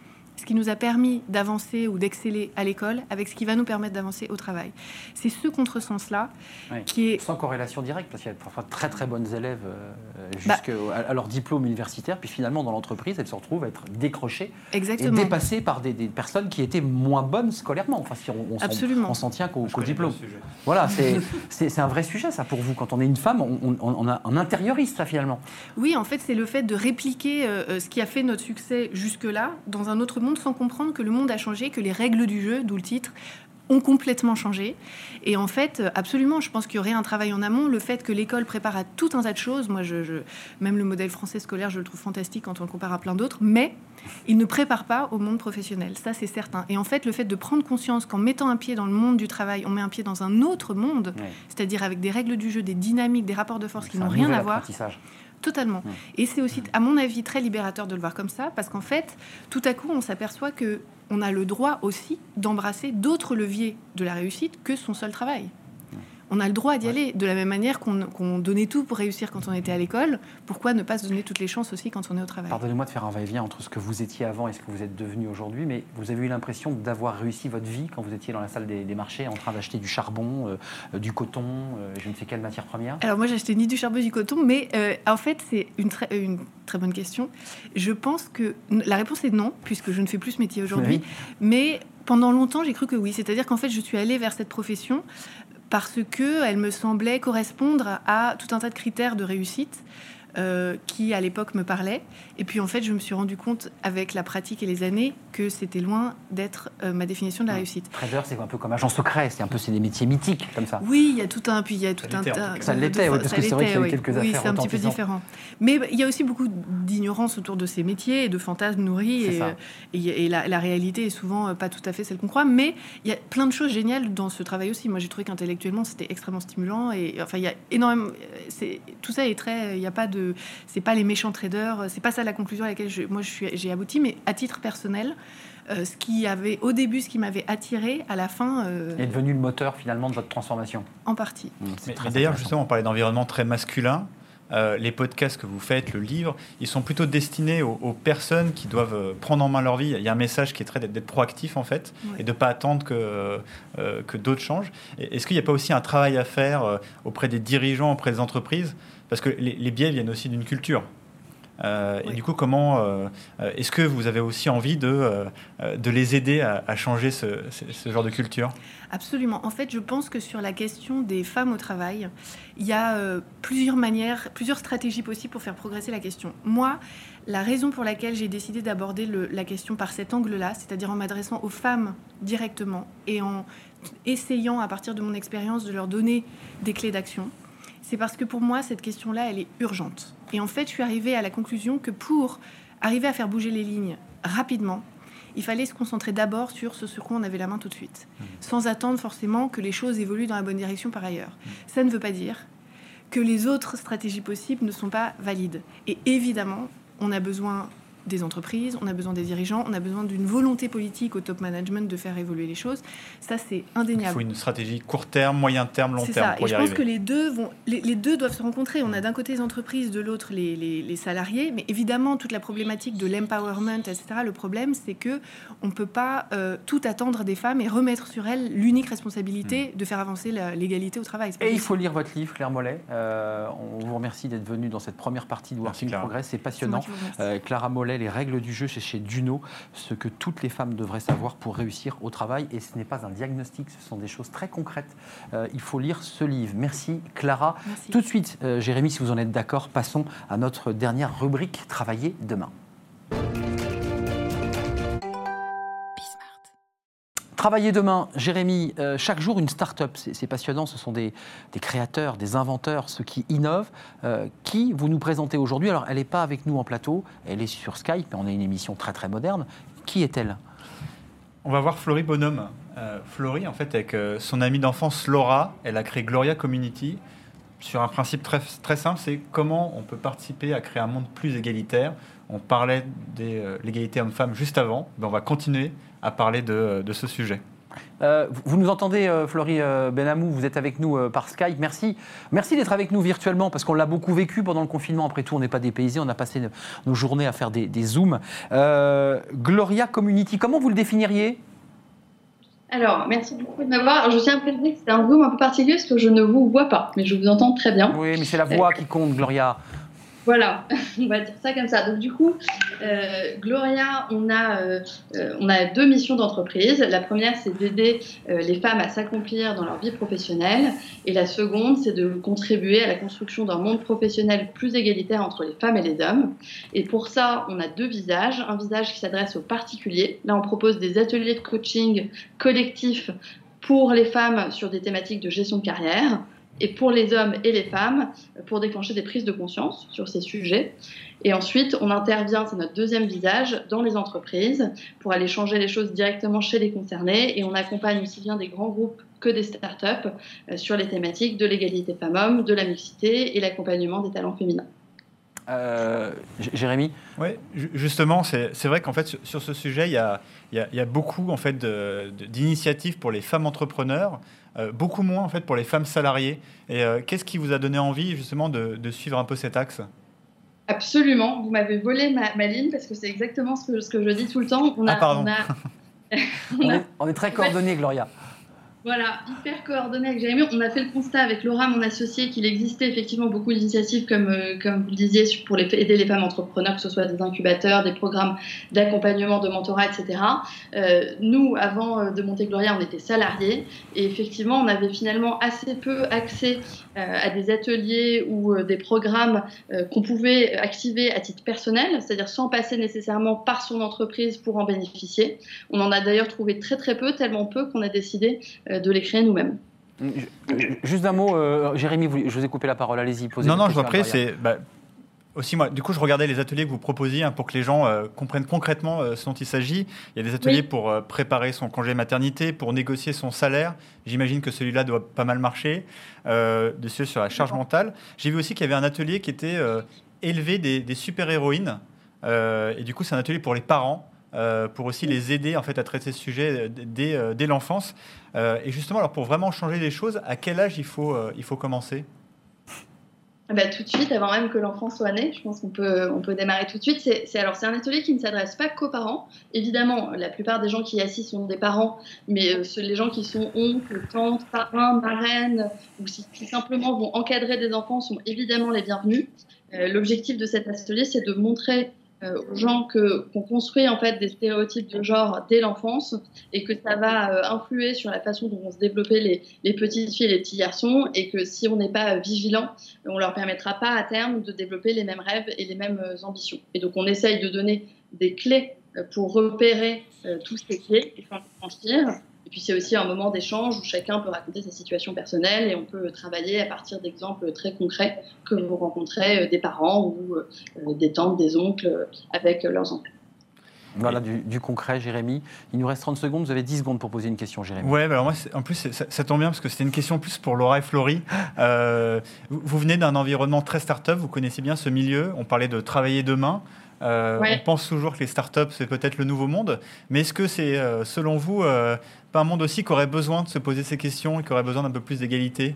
Speaker 5: ce qui nous a permis d'avancer ou d'exceller à l'école avec ce qui va nous permettre d'avancer au travail. C'est ce contresens-là qui est
Speaker 1: Sans corrélation directe, parce qu'il y a parfois de très très bonnes élèves euh,
Speaker 5: Bah.
Speaker 1: jusqu'à à leur diplôme universitaire, puis finalement dans l'entreprise, elles se retrouvent à être décrochées et
Speaker 5: exactement.
Speaker 1: dépassées par des, des personnes qui étaient moins bonnes scolairement. Enfin, si on, on s'en- tient qu'au diplôme. Voilà, c'est- un vrai sujet ça pour vous. Quand on est une femme, on, on- on a un intérioriste ça finalement.
Speaker 5: Oui, en fait, c'est le fait de répliquer euh, euh, ce qui a fait notre succès jusque-là dans un autre monde sans comprendre que le monde a changé, que les règles du jeu, d'où le titre, ont complètement changé. Et en fait, absolument, je pense qu'il y aurait un travail en amont. Le fait que l'école prépare à tout un tas de choses, moi, je, même le modèle français scolaire, je le trouve fantastique quand on le compare à plein d'autres, mais il ne prépare pas au monde professionnel, ça c'est certain. Et en fait, le fait de prendre conscience qu'en mettant un pied dans le monde du travail, on met un pied dans un autre monde, c'est-à-dire avec des règles du jeu, des dynamiques, des rapports de force qui n'ont rien à voir. Totalement. Et c'est aussi, à mon avis, très libérateur de le voir comme ça, parce qu'en fait, tout à coup, on s'aperçoit que on a le droit aussi d'embrasser d'autres leviers de la réussite que son seul travail on a le droit d'y aller. De la même manière qu'on donnait tout pour réussir quand on était à l'école, pourquoi ne pas se donner toutes les chances aussi quand on est au travail?
Speaker 1: Pardonnez-moi de faire un va-et-vient entre ce que vous étiez avant et ce que vous êtes devenu aujourd'hui, mais vous avez eu l'impression d'avoir réussi votre vie quand vous étiez dans la salle des, marchés en train d'acheter du charbon, euh, du coton, euh, je ne sais quelle matière première?
Speaker 5: Alors moi, j'achetais ni du charbon ni du coton, mais euh, en fait, c'est une, une très bonne question. Je pense que la réponse est non, puisque je ne fais plus ce métier aujourd'hui. Mais pendant longtemps, j'ai cru que oui. C'est-à-dire qu'en fait, je suis allée vers cette profession parce qu'elle me semblait correspondre à tout un tas de critères de réussite euh, qui à l'époque me parlait. Et puis en fait, je me suis rendu compte avec la pratique et les années que c'était loin d'être euh, ma définition de la réussite.
Speaker 1: Trader, c'est un peu comme agent secret, c'est un peu c'est des métiers mythiques comme ça.
Speaker 5: Oui, il y a tout un puis il y a tout un tas.
Speaker 1: Ça l'était, parce que c'est vrai qu'il y a eu quelques
Speaker 5: Oui, c'est un petit peu différent. Mais il y a aussi beaucoup d'ignorance autour de ces métiers et de fantasmes nourris et, euh, et, la, réalité est souvent pas tout à fait celle qu'on croit. Mais il y a plein de choses géniales dans ce travail aussi. Moi, j'ai trouvé qu'intellectuellement c'était extrêmement stimulant et enfin il y a énormément. Tout ça est très. Il n'y a pas de c'est pas les méchants traders, c'est pas ça la conclusion à laquelle moi j'ai abouti, mais à titre personnel, euh, ce qui avait au début, ce qui m'avait attiré, à la fin
Speaker 1: euh, est devenu le moteur finalement de votre transformation.
Speaker 5: En partie.
Speaker 4: Mmh, mais d'ailleurs, justement, on parlait d'environnement très masculin. Euh, les podcasts que vous faites, le livre, ils sont plutôt destinés aux, personnes qui doivent euh, prendre en main leur vie. Il y a un message qui est très d'être proactif en fait et de ne pas attendre que, euh, que d'autres changent. Est-ce qu'il n'y a pas aussi un travail à faire auprès des dirigeants, auprès des entreprises Parce que les biais viennent aussi d'une culture. Euh, et du coup, comment euh, euh, est-ce que vous avez aussi envie de, de les aider à, changer ce, genre de culture?
Speaker 5: Absolument. En fait, je pense que sur la question des femmes au travail, il y a plusieurs manières, plusieurs stratégies possibles pour faire progresser la question. Moi, la raison pour laquelle j'ai décidé d'aborder la question par cet angle-là, c'est-à-dire en m'adressant aux femmes directement et en essayant, à partir de mon expérience, de leur donner des clés d'action, c'est parce que pour moi, cette question-là, elle est urgente. Et en fait, je suis arrivée à la conclusion que pour arriver à faire bouger les lignes rapidement, il fallait se concentrer d'abord sur ce sur quoi on avait la main tout de suite, mmh. sans attendre forcément que les choses évoluent dans la bonne direction par ailleurs. Mmh. Ça ne veut pas dire que les autres stratégies possibles ne sont pas valides. Et évidemment, on a besoin des entreprises, on a besoin des dirigeants, on a besoin d'une volonté politique au top management de faire évoluer les choses. Ça, c'est indéniable. Il
Speaker 4: faut une stratégie court terme, moyen terme, long terme.
Speaker 5: Ça. Pour Et je pense que les deux, vont, les, deux doivent se rencontrer. On a d'un côté les entreprises, de l'autre les, les, salariés. Mais évidemment, toute la problématique de l'empowerment, etc., le problème, c'est que on ne peut pas euh, tout attendre des femmes et remettre sur elles l'unique responsabilité hmm. de faire avancer l'égalité au travail.
Speaker 1: Et il faut lire votre livre, Claire Mollet. Euh, on vous remercie d'être venue dans cette première partie de Working Progress. C'est passionnant. Euh, Clara Mollet les règles du jeu, c'est chez Duno, ce que toutes les femmes devraient savoir pour réussir au travail. Et ce n'est pas un diagnostic, ce sont des choses très concrètes. Euh, il faut lire ce livre. Merci Clara. Tout de suite, euh, Jérémy, si vous en êtes d'accord, passons à notre dernière rubrique, Travailler demain. Travailler demain, Jérémy, euh, chaque jour une start-up, c'est passionnant, ce sont des, créateurs, des inventeurs, ceux qui innovent. Euh, qui vous nous présentez aujourd'hui? Alors, elle n'est pas avec nous en plateau, elle est sur Skype, mais on a une émission très très moderne. Qui est-elle?
Speaker 4: On va voir Florie Bonhomme. Euh, Florie, en fait, avec son amie d'enfance Laura, elle a créé Gloria Community sur un principe très, très simple, c'est comment on peut participer à créer un monde plus égalitaire. On parlait de l'égalité homme-femme juste avant, ben on va continuer à parler de, ce sujet.
Speaker 1: Euh, vous nous entendez, euh, Florie euh, Benamou, vous êtes avec nous par Skype. Merci, merci d'être avec nous virtuellement parce qu'on l'a beaucoup vécu pendant le confinement. Après tout, on n'est pas dépaysés, on a passé nos journées à faire des, des zooms. Gloria Community, comment vous le définiriez?
Speaker 6: Alors, merci beaucoup de m'avoir. Je tiens à préciser que c'est un zoom un peu particulier parce que je ne vous vois pas, mais je vous entends très bien.
Speaker 1: Oui, mais c'est la voix qui compte, Gloria.
Speaker 6: Voilà, on va dire ça comme ça. Donc du coup, euh, Gloria, on a, euh, euh, on a deux missions d'entreprise. La première, c'est d'aider les femmes à s'accomplir dans leur vie professionnelle. Et la seconde, c'est de contribuer à la construction d'un monde professionnel plus égalitaire entre les femmes et les hommes. Et pour ça, on a deux visages. Un visage qui s'adresse aux particuliers. Là, on propose des ateliers de coaching collectif pour les femmes sur des thématiques de gestion de carrière et pour les hommes et les femmes pour déclencher des prises de conscience sur ces sujets. Et ensuite, on intervient, c'est notre deuxième visage, dans les entreprises pour aller changer les choses directement chez les concernés. Et on accompagne aussi bien des grands groupes que des startups euh, sur les thématiques de l'égalité femmes-hommes, de la mixité et l'accompagnement des talents féminins.
Speaker 1: Euh, Jérémy?
Speaker 4: Oui, justement, c'est vrai qu'en fait, sur, ce sujet, il y a, il y a, beaucoup en fait, d'initiatives pour les femmes entrepreneurs, euh, beaucoup moins en fait, pour les femmes salariées. Et qu'est-ce qui vous a donné envie justement de, de suivre un peu cet axe?
Speaker 6: Absolument, vous m'avez volé ma, ligne parce que c'est exactement ce que, ce que je dis tout le temps.
Speaker 4: On a, ah, pardon.
Speaker 1: on, est, très coordonnés, Gloria.
Speaker 6: Voilà, hyper coordonné avec Jérémy. On a fait le constat avec Laura, mon associé, qu'il existait effectivement beaucoup d'initiatives, comme, euh, comme vous le disiez, pour les, aider les femmes entrepreneurs, que ce soit des incubateurs, des programmes d'accompagnement, de mentorat, etc. Euh, nous, avant euh, de monter Gloria, on était salariés et effectivement, on avait finalement assez peu accès à des ateliers ou des programmes qu'on pouvait activer à titre personnel, c'est-à-dire sans passer nécessairement par son entreprise pour en bénéficier. On en a d'ailleurs trouvé très très peu, tellement peu qu'on a décidé euh, de les créer nous-mêmes.
Speaker 1: Juste un mot, euh, Jérémy, je vous ai coupé la parole, allez-y,
Speaker 4: posez Non, non, je vous prie, c'est. Bah, aussi, moi, du coup, je regardais les ateliers que vous proposiez hein, pour que les gens euh, comprennent concrètement ce dont il s'agit. Il y a des ateliers pour préparer son congé maternité, pour négocier son salaire. J'imagine que celui-là doit pas mal marcher. dessus sur la charge mentale. J'ai vu aussi qu'il y avait un atelier qui était élevé des, des super-héroïnes. et du coup, c'est un atelier pour les parents. Euh, pour aussi les aider en fait à traiter ce sujet dès, euh, dès l'enfance. Euh, et justement, alors pour vraiment changer les choses, à quel âge il faut, il faut commencer?
Speaker 6: Ah bah, tout de suite, avant même que l'enfant soit né, je pense qu'on peut, on peut démarrer tout de suite. C'est, alors c'est un atelier qui ne s'adresse pas qu'aux parents. Évidemment, la plupart des gens qui y assistent sont des parents, mais les gens qui sont oncles, tantes, parrains, marraines, ou qui, simplement vont encadrer des enfants sont évidemment les bienvenus. l'objectif de cet atelier, c'est de montrer aux gens que qu'on construit en fait des stéréotypes de genre dès l'enfance et que ça va euh, influer sur la façon dont vont se développer les, les, petites filles et les petits garçons et que si on n'est pas vigilant, on leur permettra pas à terme de développer les mêmes rêves et les mêmes euh, ambitions. Et donc on essaye de donner des clés pour repérer tous ces clés et franchir puis c'est aussi un moment d'échange où chacun peut raconter sa situation personnelle et on peut travailler à partir d'exemples très concrets que vous rencontrez euh, des parents ou euh, des tantes, des oncles euh, avec leurs enfants.
Speaker 1: Voilà, du, concret, Jérémy. Il nous reste 30 secondes. Vous avez 10 secondes pour poser une question, Jérémy.
Speaker 4: Ouais, bah alors moi, en plus, ça, tombe bien parce que c'était une question plus pour Laura et Florie. vous, venez d'un environnement très start-up, vous connaissez bien ce milieu. On parlait de travailler demain. On pense toujours que les startups, c'est peut-être le nouveau monde. Mais est-ce que c'est, selon vous, pas un monde aussi qui aurait besoin de se poser ces questions et qui aurait besoin d'un peu plus d'égalité?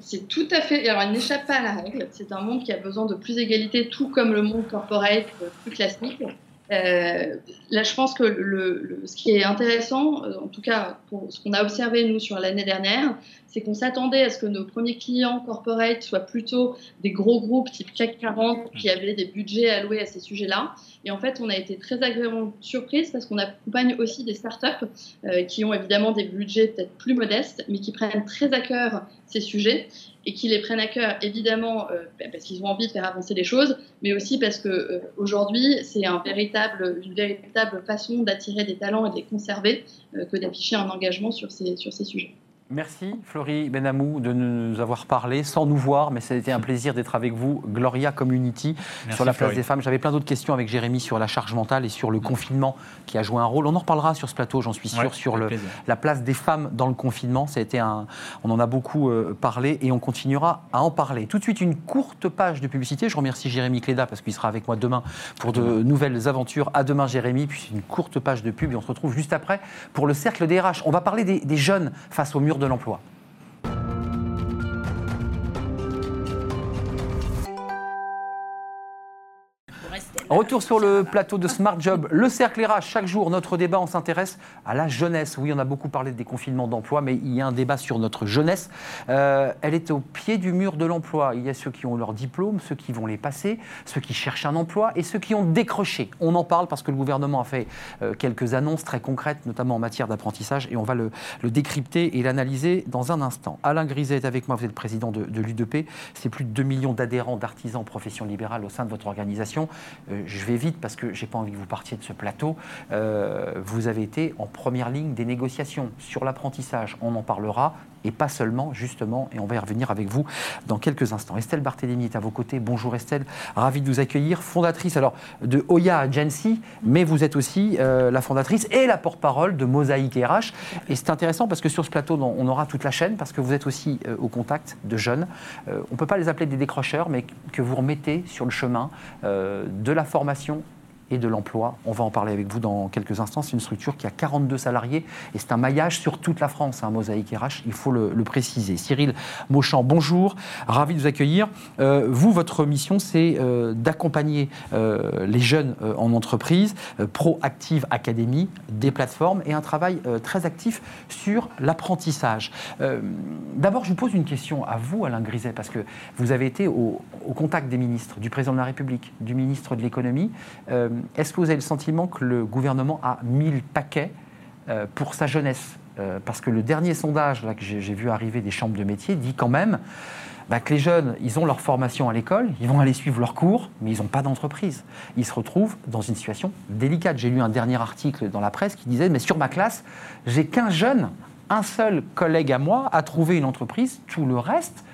Speaker 6: C'est tout à fait. Alors, il n'échappe pas à la règle. C'est un monde qui a besoin de plus d'égalité, tout comme le monde corporate euh, plus classique. Euh, là, je pense que le, ce qui est intéressant, euh, en tout cas pour ce qu'on a observé nous sur l'année dernière, c'est qu'on s'attendait à ce que nos premiers clients corporate soient plutôt des gros groupes type CAC 40 qui avaient des budgets alloués à ces sujets-là. Et en fait, on a été très agréablement surprise parce qu'on accompagne aussi des startups euh, qui ont évidemment des budgets peut-être plus modestes, mais qui prennent très à cœur ces sujets et qui les prennent à cœur évidemment euh, bah, parce qu'ils ont envie de faire avancer les choses, mais aussi parce que euh, aujourd'hui c'est une véritable façon d'attirer des talents et de les conserver que d'afficher un engagement sur ces, sur ces sujets.
Speaker 1: Merci Florie Benamou de nous avoir parlé sans nous voir, mais ça a été un plaisir d'être avec vous, Gloria Community, sur la place des femmes. J'avais plein d'autres questions avec Jérémy sur la charge mentale et sur le confinement qui a joué un rôle. On en reparlera sur ce plateau, j'en suis sûr, sur le, la place des femmes dans le confinement. Ça a été un, on en a beaucoup euh, parlé et on continuera à en parler. Tout de suite, une courte page de publicité. Je remercie Jérémy Cléda parce qu'il sera avec moi demain pour de nouvelles aventures. À demain Jérémy, puis une courte page de pub et on se retrouve juste après pour le cercle des RH. On va parler des, des jeunes face au mur de l'emploi. Retour sur le plateau de Smart Job, le cercle RH. Chaque jour, notre débat, on s'intéresse à la jeunesse. Oui, on a beaucoup parlé des confinements d'emploi, mais il y a un débat sur notre jeunesse. Euh, elle est au pied du mur de l'emploi. Il y a ceux qui ont leur diplôme, ceux qui vont les passer, ceux qui cherchent un emploi et ceux qui ont décroché. On en parle parce que le gouvernement a fait euh, quelques annonces très concrètes, notamment en matière d'apprentissage, et on va le, décrypter et l'analyser dans un instant. Alain Griset est avec moi, vous êtes président de, l'UDP. C'est plus de 2 millions d'adhérents d'artisans en profession libérale au sein de votre organisation. Euh, je vais vite parce que j'ai pas envie que vous partiez de ce plateau. Euh, vous avez été en première ligne des négociations sur l'apprentissage. On en parlera et pas seulement, justement, et on va y revenir avec vous dans quelques instants. Estelle Barthélémy est à vos côtés. Bonjour Estelle, ravie de vous accueillir. Fondatrice alors de Oya Agency, mais vous êtes aussi euh, la fondatrice et la porte-parole de Mosaïque RH. Et c'est intéressant parce que sur ce plateau, on aura toute la chaîne parce que vous êtes aussi euh, au contact de jeunes. Euh, on ne peut pas les appeler des décrocheurs, mais que vous remettez sur le chemin de la formation et de l'emploi. On va en parler avec vous dans quelques instants. C'est une structure qui a 42 salariés et c'est un maillage sur toute la France, un Mosaïque RH, il faut le, préciser. Cyril Mauchamp, bonjour, ravi de vous accueillir. Euh, vous, votre mission, c'est euh, d'accompagner euh, les jeunes en entreprise, Proactive Academy, des plateformes et un travail très actif sur l'apprentissage. D'abord, je vous pose une question à vous, Alain Griset, parce que vous avez été au contact des ministres, du président de la République, du ministre de l'économie. Est-ce que vous avez le sentiment que le gouvernement a mis le paquet euh, pour sa jeunesse? Euh, Parce que le dernier sondage que j'ai vu arriver des chambres de métier dit quand même bah, que les jeunes, ils ont leur formation à l'école, ils vont aller suivre leurs cours, mais ils n'ont pas d'entreprise. Ils se retrouvent dans une situation délicate. J'ai lu un dernier article dans la presse qui disait, mais sur ma classe, j'ai qu'un jeune, un seul collègue à moi a trouvé une entreprise, tout le reste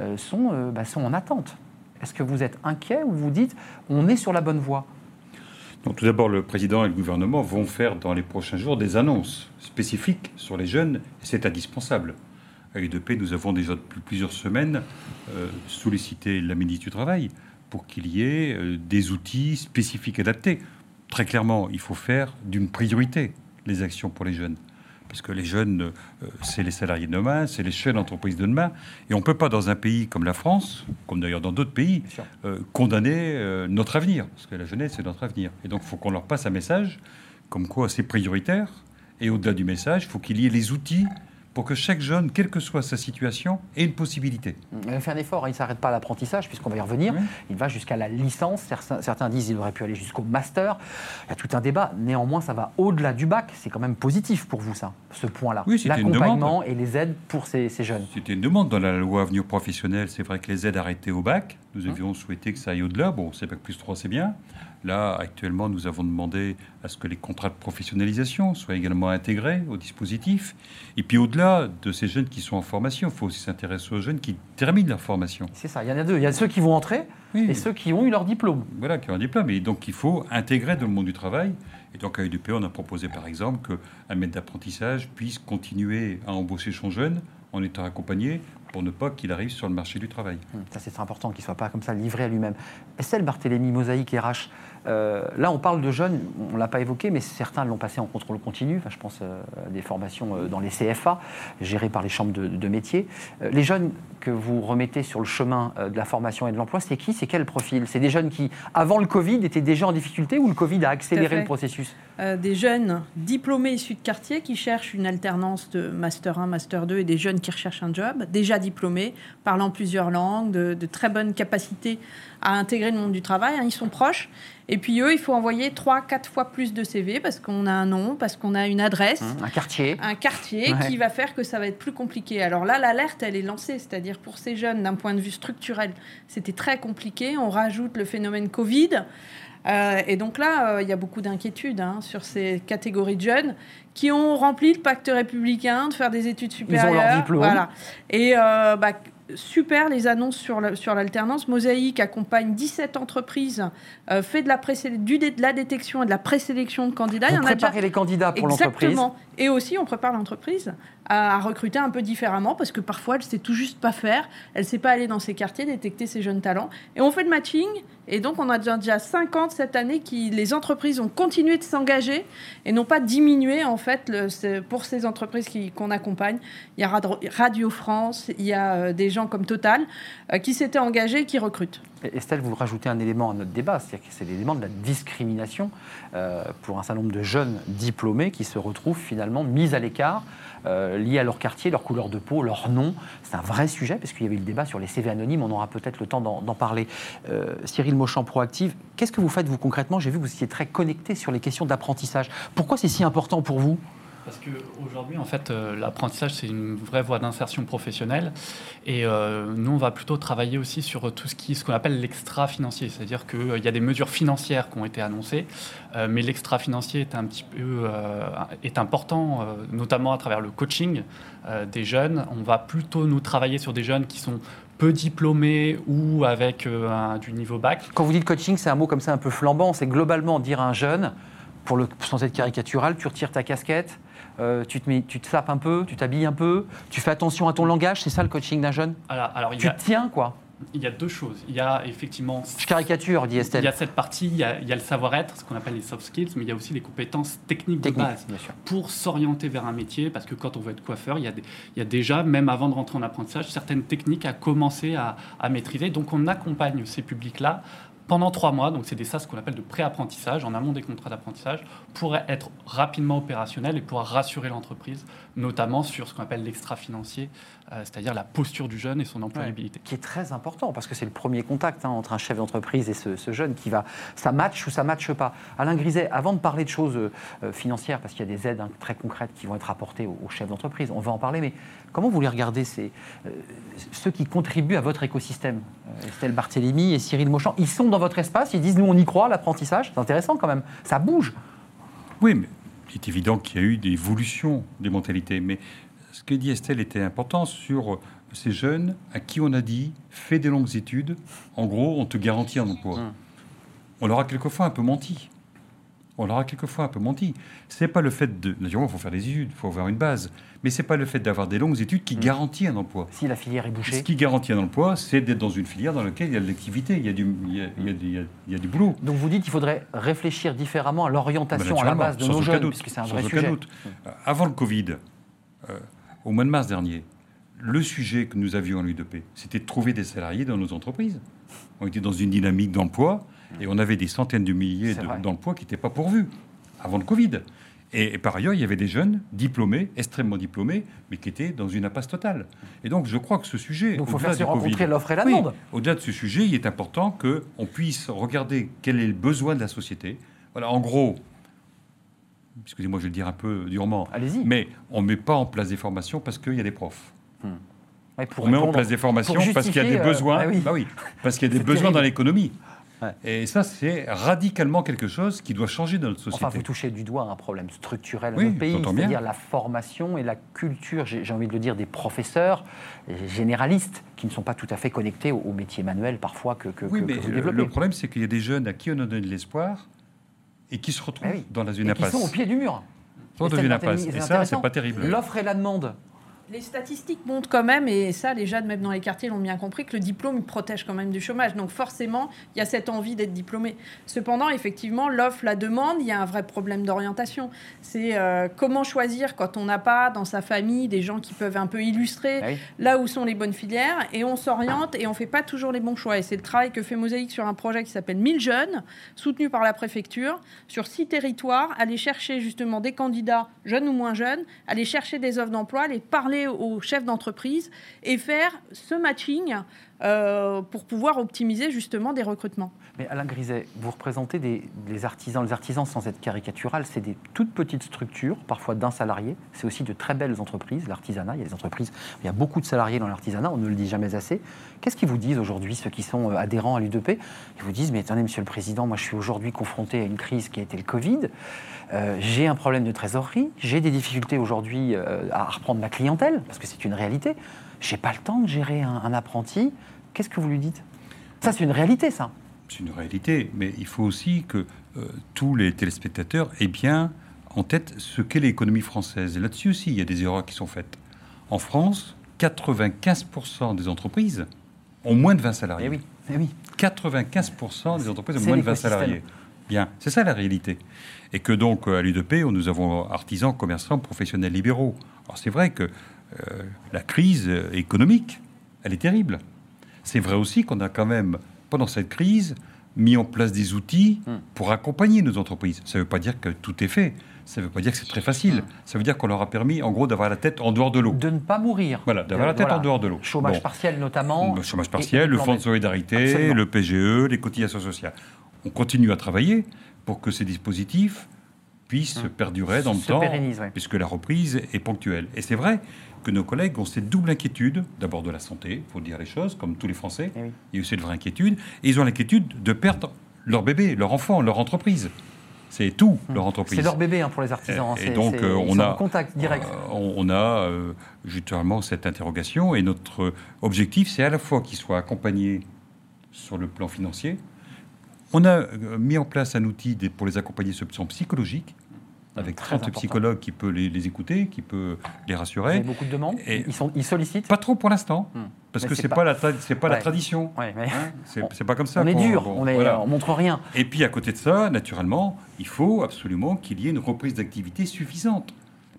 Speaker 1: euh, bah, sont en attente. Est-ce que vous êtes inquiet ou vous dites, on est sur la bonne voie?
Speaker 7: Tout d'abord, le président et le gouvernement vont faire dans les prochains jours des annonces spécifiques sur les jeunes, et c'est indispensable. À l'UDP, nous avons déjà depuis plusieurs semaines euh, sollicité la ministre du Travail pour qu'il y ait euh, des outils spécifiques adaptés. Très clairement, il faut faire d'une priorité les actions pour les jeunes parce que les jeunes, euh, c'est les salariés de demain, c'est les chefs d'entreprise de demain. Et on ne peut pas, dans un pays comme la France, comme d'ailleurs dans d'autres pays, euh, condamner euh, notre avenir, parce que la jeunesse, c'est notre avenir. Et donc, il faut qu'on leur passe un message comme quoi c'est prioritaire. Et au-delà du message, il faut qu'il y ait les outils pour que chaque jeune, quelle que soit sa situation, ait une possibilité.
Speaker 1: Il fait un effort, il ne s'arrête pas à l'apprentissage, puisqu'on va y revenir. Il va jusqu'à la licence. Certains, disent qu'il aurait pu aller jusqu'au master. Il y a tout un débat. Néanmoins, ça va au-delà du bac. C'est quand même positif pour vous, ça, ce point-là.
Speaker 7: Oui,
Speaker 1: L'accompagnement et les aides pour ces, jeunes.
Speaker 7: C'était une demande dans la loi Avenir professionnel. C'est vrai que les aides arrêtées au bac, nous hein avions souhaité que ça aille au-delà. Bon, c'est bac plus 3, c'est bien. Là, actuellement, nous avons demandé à ce que les contrats de professionnalisation soient également intégrés au dispositif. Et puis au-delà de ces jeunes qui sont en formation, il faut aussi s'intéresser aux jeunes qui terminent leur formation.
Speaker 1: C'est ça, il y en a deux. Il y a ceux qui vont entrer et ceux qui ont eu leur diplôme.
Speaker 7: Voilà, qui ont un diplôme. Et donc il faut intégrer dans le monde du travail. Et donc à UDP, on a proposé par exemple qu'un maître d'apprentissage puisse continuer à embaucher son jeune en étant accompagné pour ne pas qu'il arrive sur le marché du travail.
Speaker 1: Hum, ça, c'est très important, qu'il ne soit pas comme ça livré à lui-même. Estelle Barthélémy, Mosaïque RH, euh, là, on parle de jeunes, on ne l'a pas évoqué, mais certains l'ont passé en contrôle continu. Enfin, je pense euh, à des formations euh, dans les CFA, gérées par les chambres de, de métiers. les jeunes que vous remettez sur le chemin de la formation et de l'emploi, c'est qui? C'est quel profil? C'est des jeunes qui, avant le Covid, étaient déjà en difficulté ou le Covid a accéléré le processus?
Speaker 8: Des jeunes diplômés issus de quartier qui cherchent une alternance de Master 1, Master 2 et des jeunes qui recherchent un job, déjà diplômés, parlant plusieurs langues, de, de très bonnes capacités à intégrer le monde du travail. Hein, ils sont proches. Et puis eux, il faut envoyer 3 quatre fois plus de CV parce qu'on a un nom, parce qu'on a une adresse.
Speaker 1: Mmh, un quartier.
Speaker 8: Un quartier qui va faire que ça va être plus compliqué. Alors là, l'alerte, elle est lancée. C'est-à-dire pour ces jeunes, d'un point de vue structurel, c'était très compliqué. On rajoute le phénomène Covid. Euh, et donc là, euh, il y a beaucoup d'inquiétudes hein, sur ces catégories de jeunes qui ont rempli le pacte républicain de faire des études supérieures.
Speaker 1: Ils ont leur diplôme.
Speaker 8: Voilà. Et euh, bah, super les annonces sur l'alternance. Mosaïque accompagne 17 entreprises, euh, fait de la, du, de la détection et de la présélection de candidats.
Speaker 1: Vous préparez les candidats pour l'entreprise.
Speaker 8: Exactement. Et aussi, on prépare l'entreprise à, recruter un peu différemment parce que parfois, elle ne sait tout juste pas faire. Elle ne sait pas aller dans ses quartiers, détecter ses jeunes talents. Et on fait le matching. Et donc, on a déjà 50 cette année qui les entreprises ont continué de s'engager et n'ont pas diminué en fait le, pour ces entreprises qu'on accompagne. Il y a Radio France, il y a euh, des gens comme Total euh, qui s'étaient engagés et qui recrutent.
Speaker 1: Estelle, vous rajoutez un élément à notre débat, c'est-à-dire que c'est l'élément de la discrimination euh, pour un certain nombre de jeunes diplômés qui se retrouvent finalement mis à l'écart, euh, liés à leur quartier, leur couleur de peau, leur nom. C'est un vrai sujet, parce qu'il y avait eu le débat sur les CV anonymes, on aura peut-être le temps d'en parler. Cyril Mauchamp, Proactive, qu'est-ce que vous faites, vous, concrètement? J'ai vu que vous étiez très connecté sur les questions d'apprentissage. Pourquoi c'est si important pour vous?
Speaker 9: Parce qu'aujourd'hui, en fait, euh, l'apprentissage, c'est une vraie voie d'insertion professionnelle. Et euh, nous, on va plutôt travailler aussi sur tout ce qu'on appelle l'extra-financier. C'est-à-dire qu'il y a des mesures financières qui ont été annoncées, euh, mais l'extra-financier est un petit peu est important, notamment à travers le coaching des jeunes. On va plutôt nous travailler sur des jeunes qui sont peu diplômés ou avec du niveau bac.
Speaker 1: Quand vous dites coaching, c'est un mot comme ça un peu flambant. C'est globalement dire à un jeune, pour le, sans être caricatural, tu retires ta casquette, euh, tu, te mets, tu te sapes un peu, tu t'habilles un peu, tu fais attention à ton langage, c'est ça le coaching d'un jeune?
Speaker 9: Alors, alors,
Speaker 1: Tu tiens quoi
Speaker 9: il y a deux choses. Il y a effectivement.
Speaker 1: Je caricature, dit Estelle.
Speaker 9: Il y a cette partie, il y a, il y a le savoir-être, ce qu'on appelle les soft skills, mais il y a aussi les compétences techniques de base pour s'orienter vers un métier. Parce que quand on veut être coiffeur, il y, a il y a déjà, même avant de rentrer en apprentissage, certaines techniques à commencer à, à maîtriser. Donc on accompagne ces publics-là pendant trois mois, donc c'est des SAS qu'on appelle de pré-apprentissage, en amont des contrats d'apprentissage, pour être rapidement opérationnel et pouvoir rassurer l'entreprise, notamment sur ce qu'on appelle l'extra-financier, c'est-à-dire la posture du jeune et son employabilité.
Speaker 1: qui est très important, parce que c'est le premier contact hein, entre un chef d'entreprise et ce, jeune qui va, ça match ou ça matche pas. Alain Griset, avant de parler de choses euh, financières, parce qu'il y a des aides hein, très concrètes qui vont être apportées aux, chefs d'entreprise, on va en parler, mais comment vous les regardez, ces, euh, ceux qui contribuent à votre écosystème Estelle Barthélémy et Cyril Mauchamp, ils sont dans votre espace, ils disent nous on y croit, l'apprentissage, c'est intéressant quand même, ça bouge.
Speaker 7: Oui, mais il est évident qu'il y a eu des évolutions des mentalités, mais ce que dit Estelle était important sur ces jeunes à qui on a dit fais des longues études, en gros, on te garantit un emploi. Hum. On leur a quelquefois un peu menti. On leur a quelquefois un peu menti. C'est pas le fait de. Naturellement, il faut faire des études, il faut avoir une base. Mais c'est pas le fait d'avoir des longues études qui mmh. garantit un emploi.
Speaker 1: Si la filière est bouchée.
Speaker 7: Ce qui garantit un emploi, c'est d'être dans une filière dans laquelle il y a de l'activité, il, y a du, il, y a, du boulot.
Speaker 1: Donc vous dites qu'il faudrait réfléchir différemment à l'orientation à la base de nos jeunes, puisque c'est un vrai sujet. Doute.
Speaker 7: Euh, avant le Covid, euh, au mois de mars dernier, le sujet que nous avions en l'UDP, c'était de trouver des salariés dans nos entreprises. On était dans une dynamique d'emploi et on avait des centaines de milliers d'emplois qui n'étaient pas pourvus avant le Covid. Et, par ailleurs, il y avait des jeunes diplômés, extrêmement diplômés, mais qui étaient dans une impasse totale. Et donc, je crois que ce sujet.
Speaker 1: Donc, il faut faire se rencontrer l'offre et la demande.
Speaker 7: Au-delà de ce sujet, il est important qu'on puisse regarder quel est le besoin de la société. Voilà, en gros, excusez-moi, je vais le dire un peu durement.
Speaker 1: Allez-y.
Speaker 7: Mais on ne met pas en place des formations parce qu'il y a des profs. Hmm. on met en place des formations parce qu'il y a des besoins. Euh, bah oui. Bah oui, parce qu'il y a des besoins dans l'économie. Et ça, c'est radicalement quelque chose qui doit changer dans notre société.
Speaker 1: Enfin, vous touchez du doigt un problème structurel dans notre pays, c'est-à-dire la formation et la culture, j'ai envie de le dire, des professeurs généralistes qui ne sont pas tout à fait connectés aux, métiers manuels parfois que, que,
Speaker 7: oui, mais Le problème, c'est qu'il y a des jeunes à qui on a donné de l'espoir et qui se retrouvent ah dans la une
Speaker 1: impasse. Qui sont au pied du mur.
Speaker 7: Sont dans une impasse. Et ça, c'est pas terrible.
Speaker 1: L'offre et la demande
Speaker 8: les statistiques montrent quand même, et ça, les jeunes, même dans les quartiers, l'ont bien compris, que le diplôme protège quand même du chômage. Donc forcément, il y a cette envie d'être diplômé. Cependant, effectivement, l'offre, la demande, il y a un vrai problème d'orientation. C'est euh, comment choisir quand on n'a pas dans sa famille des gens qui peuvent un peu illustrer ah là où sont les bonnes filières, et on s'oriente et on fait pas toujours les bons choix. Et c'est le travail que fait Mosaïque sur un projet qui s'appelle 1000 jeunes, soutenu par la préfecture, sur six territoires, aller chercher justement des candidats, jeunes ou moins jeunes, aller chercher des offres d'emploi, les parler aux chefs d'entreprise et faire ce matching euh, pour pouvoir optimiser justement des recrutements.
Speaker 1: Mais Alain Griset, vous représentez des, artisans. Les artisans, sans être caricatural, c'est des toutes petites structures, parfois d'un salarié. C'est aussi de très belles entreprises, l'artisanat. Il y a des entreprises, il y a beaucoup de salariés dans l'artisanat, on ne le dit jamais assez. Qu'est-ce qu'ils vous disent aujourd'hui, ceux qui sont euh, adhérents à l'UDP Ils vous disent, mais attendez, Monsieur le Président, moi je suis aujourd'hui confronté à une crise qui a été le Covid. Euh, j'ai un problème de trésorerie, j'ai des difficultés aujourd'hui à reprendre ma clientèle, parce que c'est une réalité. J'ai pas le temps de gérer un apprenti. Qu'est-ce que vous lui dites? Ça, c'est une réalité, ça.
Speaker 7: C'est une réalité, mais il faut aussi que euh, tous les téléspectateurs aient bien en tête ce qu'est l'économie française. Et là-dessus aussi, il y a des erreurs qui sont faites. En France, 95% des entreprises ont moins de 20 salariés.
Speaker 1: Eh oui, eh oui.
Speaker 7: 95% des entreprises ont moins de 20 salariés. Bien, c'est ça la réalité. Et que donc, à l'UDP, nous avons artisans, commerçants, professionnels libéraux. Alors c'est vrai que euh, la crise économique, elle est terrible. C'est vrai aussi qu'on a quand même, pendant cette crise, mis en place des outils hmm. pour accompagner nos entreprises. Ça ne veut pas dire que tout est fait. Ça ne veut pas dire que c'est très facile. Hmm. Ça veut dire qu'on leur a permis, en gros, d'avoir la tête en dehors de l'eau.
Speaker 1: De ne pas mourir.
Speaker 7: Voilà, d'avoir la tête en dehors de l'eau.
Speaker 1: Chômage partiel notamment.
Speaker 7: Le chômage partiel, le fonds de solidarité, le PGE, les cotisations sociales. On continue à travailler pour que ces dispositifs puisse perdurer dans le
Speaker 1: se
Speaker 7: temps,
Speaker 1: ouais.
Speaker 7: puisque la reprise est ponctuelle. Et c'est vrai que nos collègues ont cette double inquiétude, d'abord de la santé, il faut dire les choses, comme tous les Français,
Speaker 1: Eh oui.
Speaker 7: il y a aussi une vraie inquiétude, et ils ont l'inquiétude de perdre leur bébé, leur enfant, leur entreprise. C'est tout, leur entreprise.
Speaker 1: C'est leur bébé hein, pour les artisans. hein.
Speaker 7: Et
Speaker 1: C'est-
Speaker 7: donc, euh,
Speaker 1: ils
Speaker 7: on a-
Speaker 1: contact direct.
Speaker 7: Euh, on, a euh, justement cette interrogation et notre objectif, c'est à la fois qu'ils soient accompagnés sur le plan financier. On a euh, mis en place un outil pour les accompagner sur le plan psychologique, avec
Speaker 1: Très
Speaker 7: 30
Speaker 1: important.
Speaker 7: psychologues qui peut les, les écouter, qui peut les rassurer.
Speaker 1: avez beaucoup de demandes.
Speaker 7: Et-
Speaker 1: Ils, sont, ils sollicitent.
Speaker 7: Pas trop pour l'instant,
Speaker 1: Hmm.
Speaker 7: parce
Speaker 1: Mais
Speaker 7: que
Speaker 1: c'est
Speaker 7: c'est
Speaker 1: pas-
Speaker 7: pas, la c'est pas la tradition.
Speaker 1: Ouais,
Speaker 7: hein. C'est pas comme ça.
Speaker 1: on est dur. on
Speaker 7: voilà.
Speaker 1: on montre rien.
Speaker 7: Et puis à côté de ça, naturellement, il faut absolument qu'il y ait une reprise d'activité suffisante.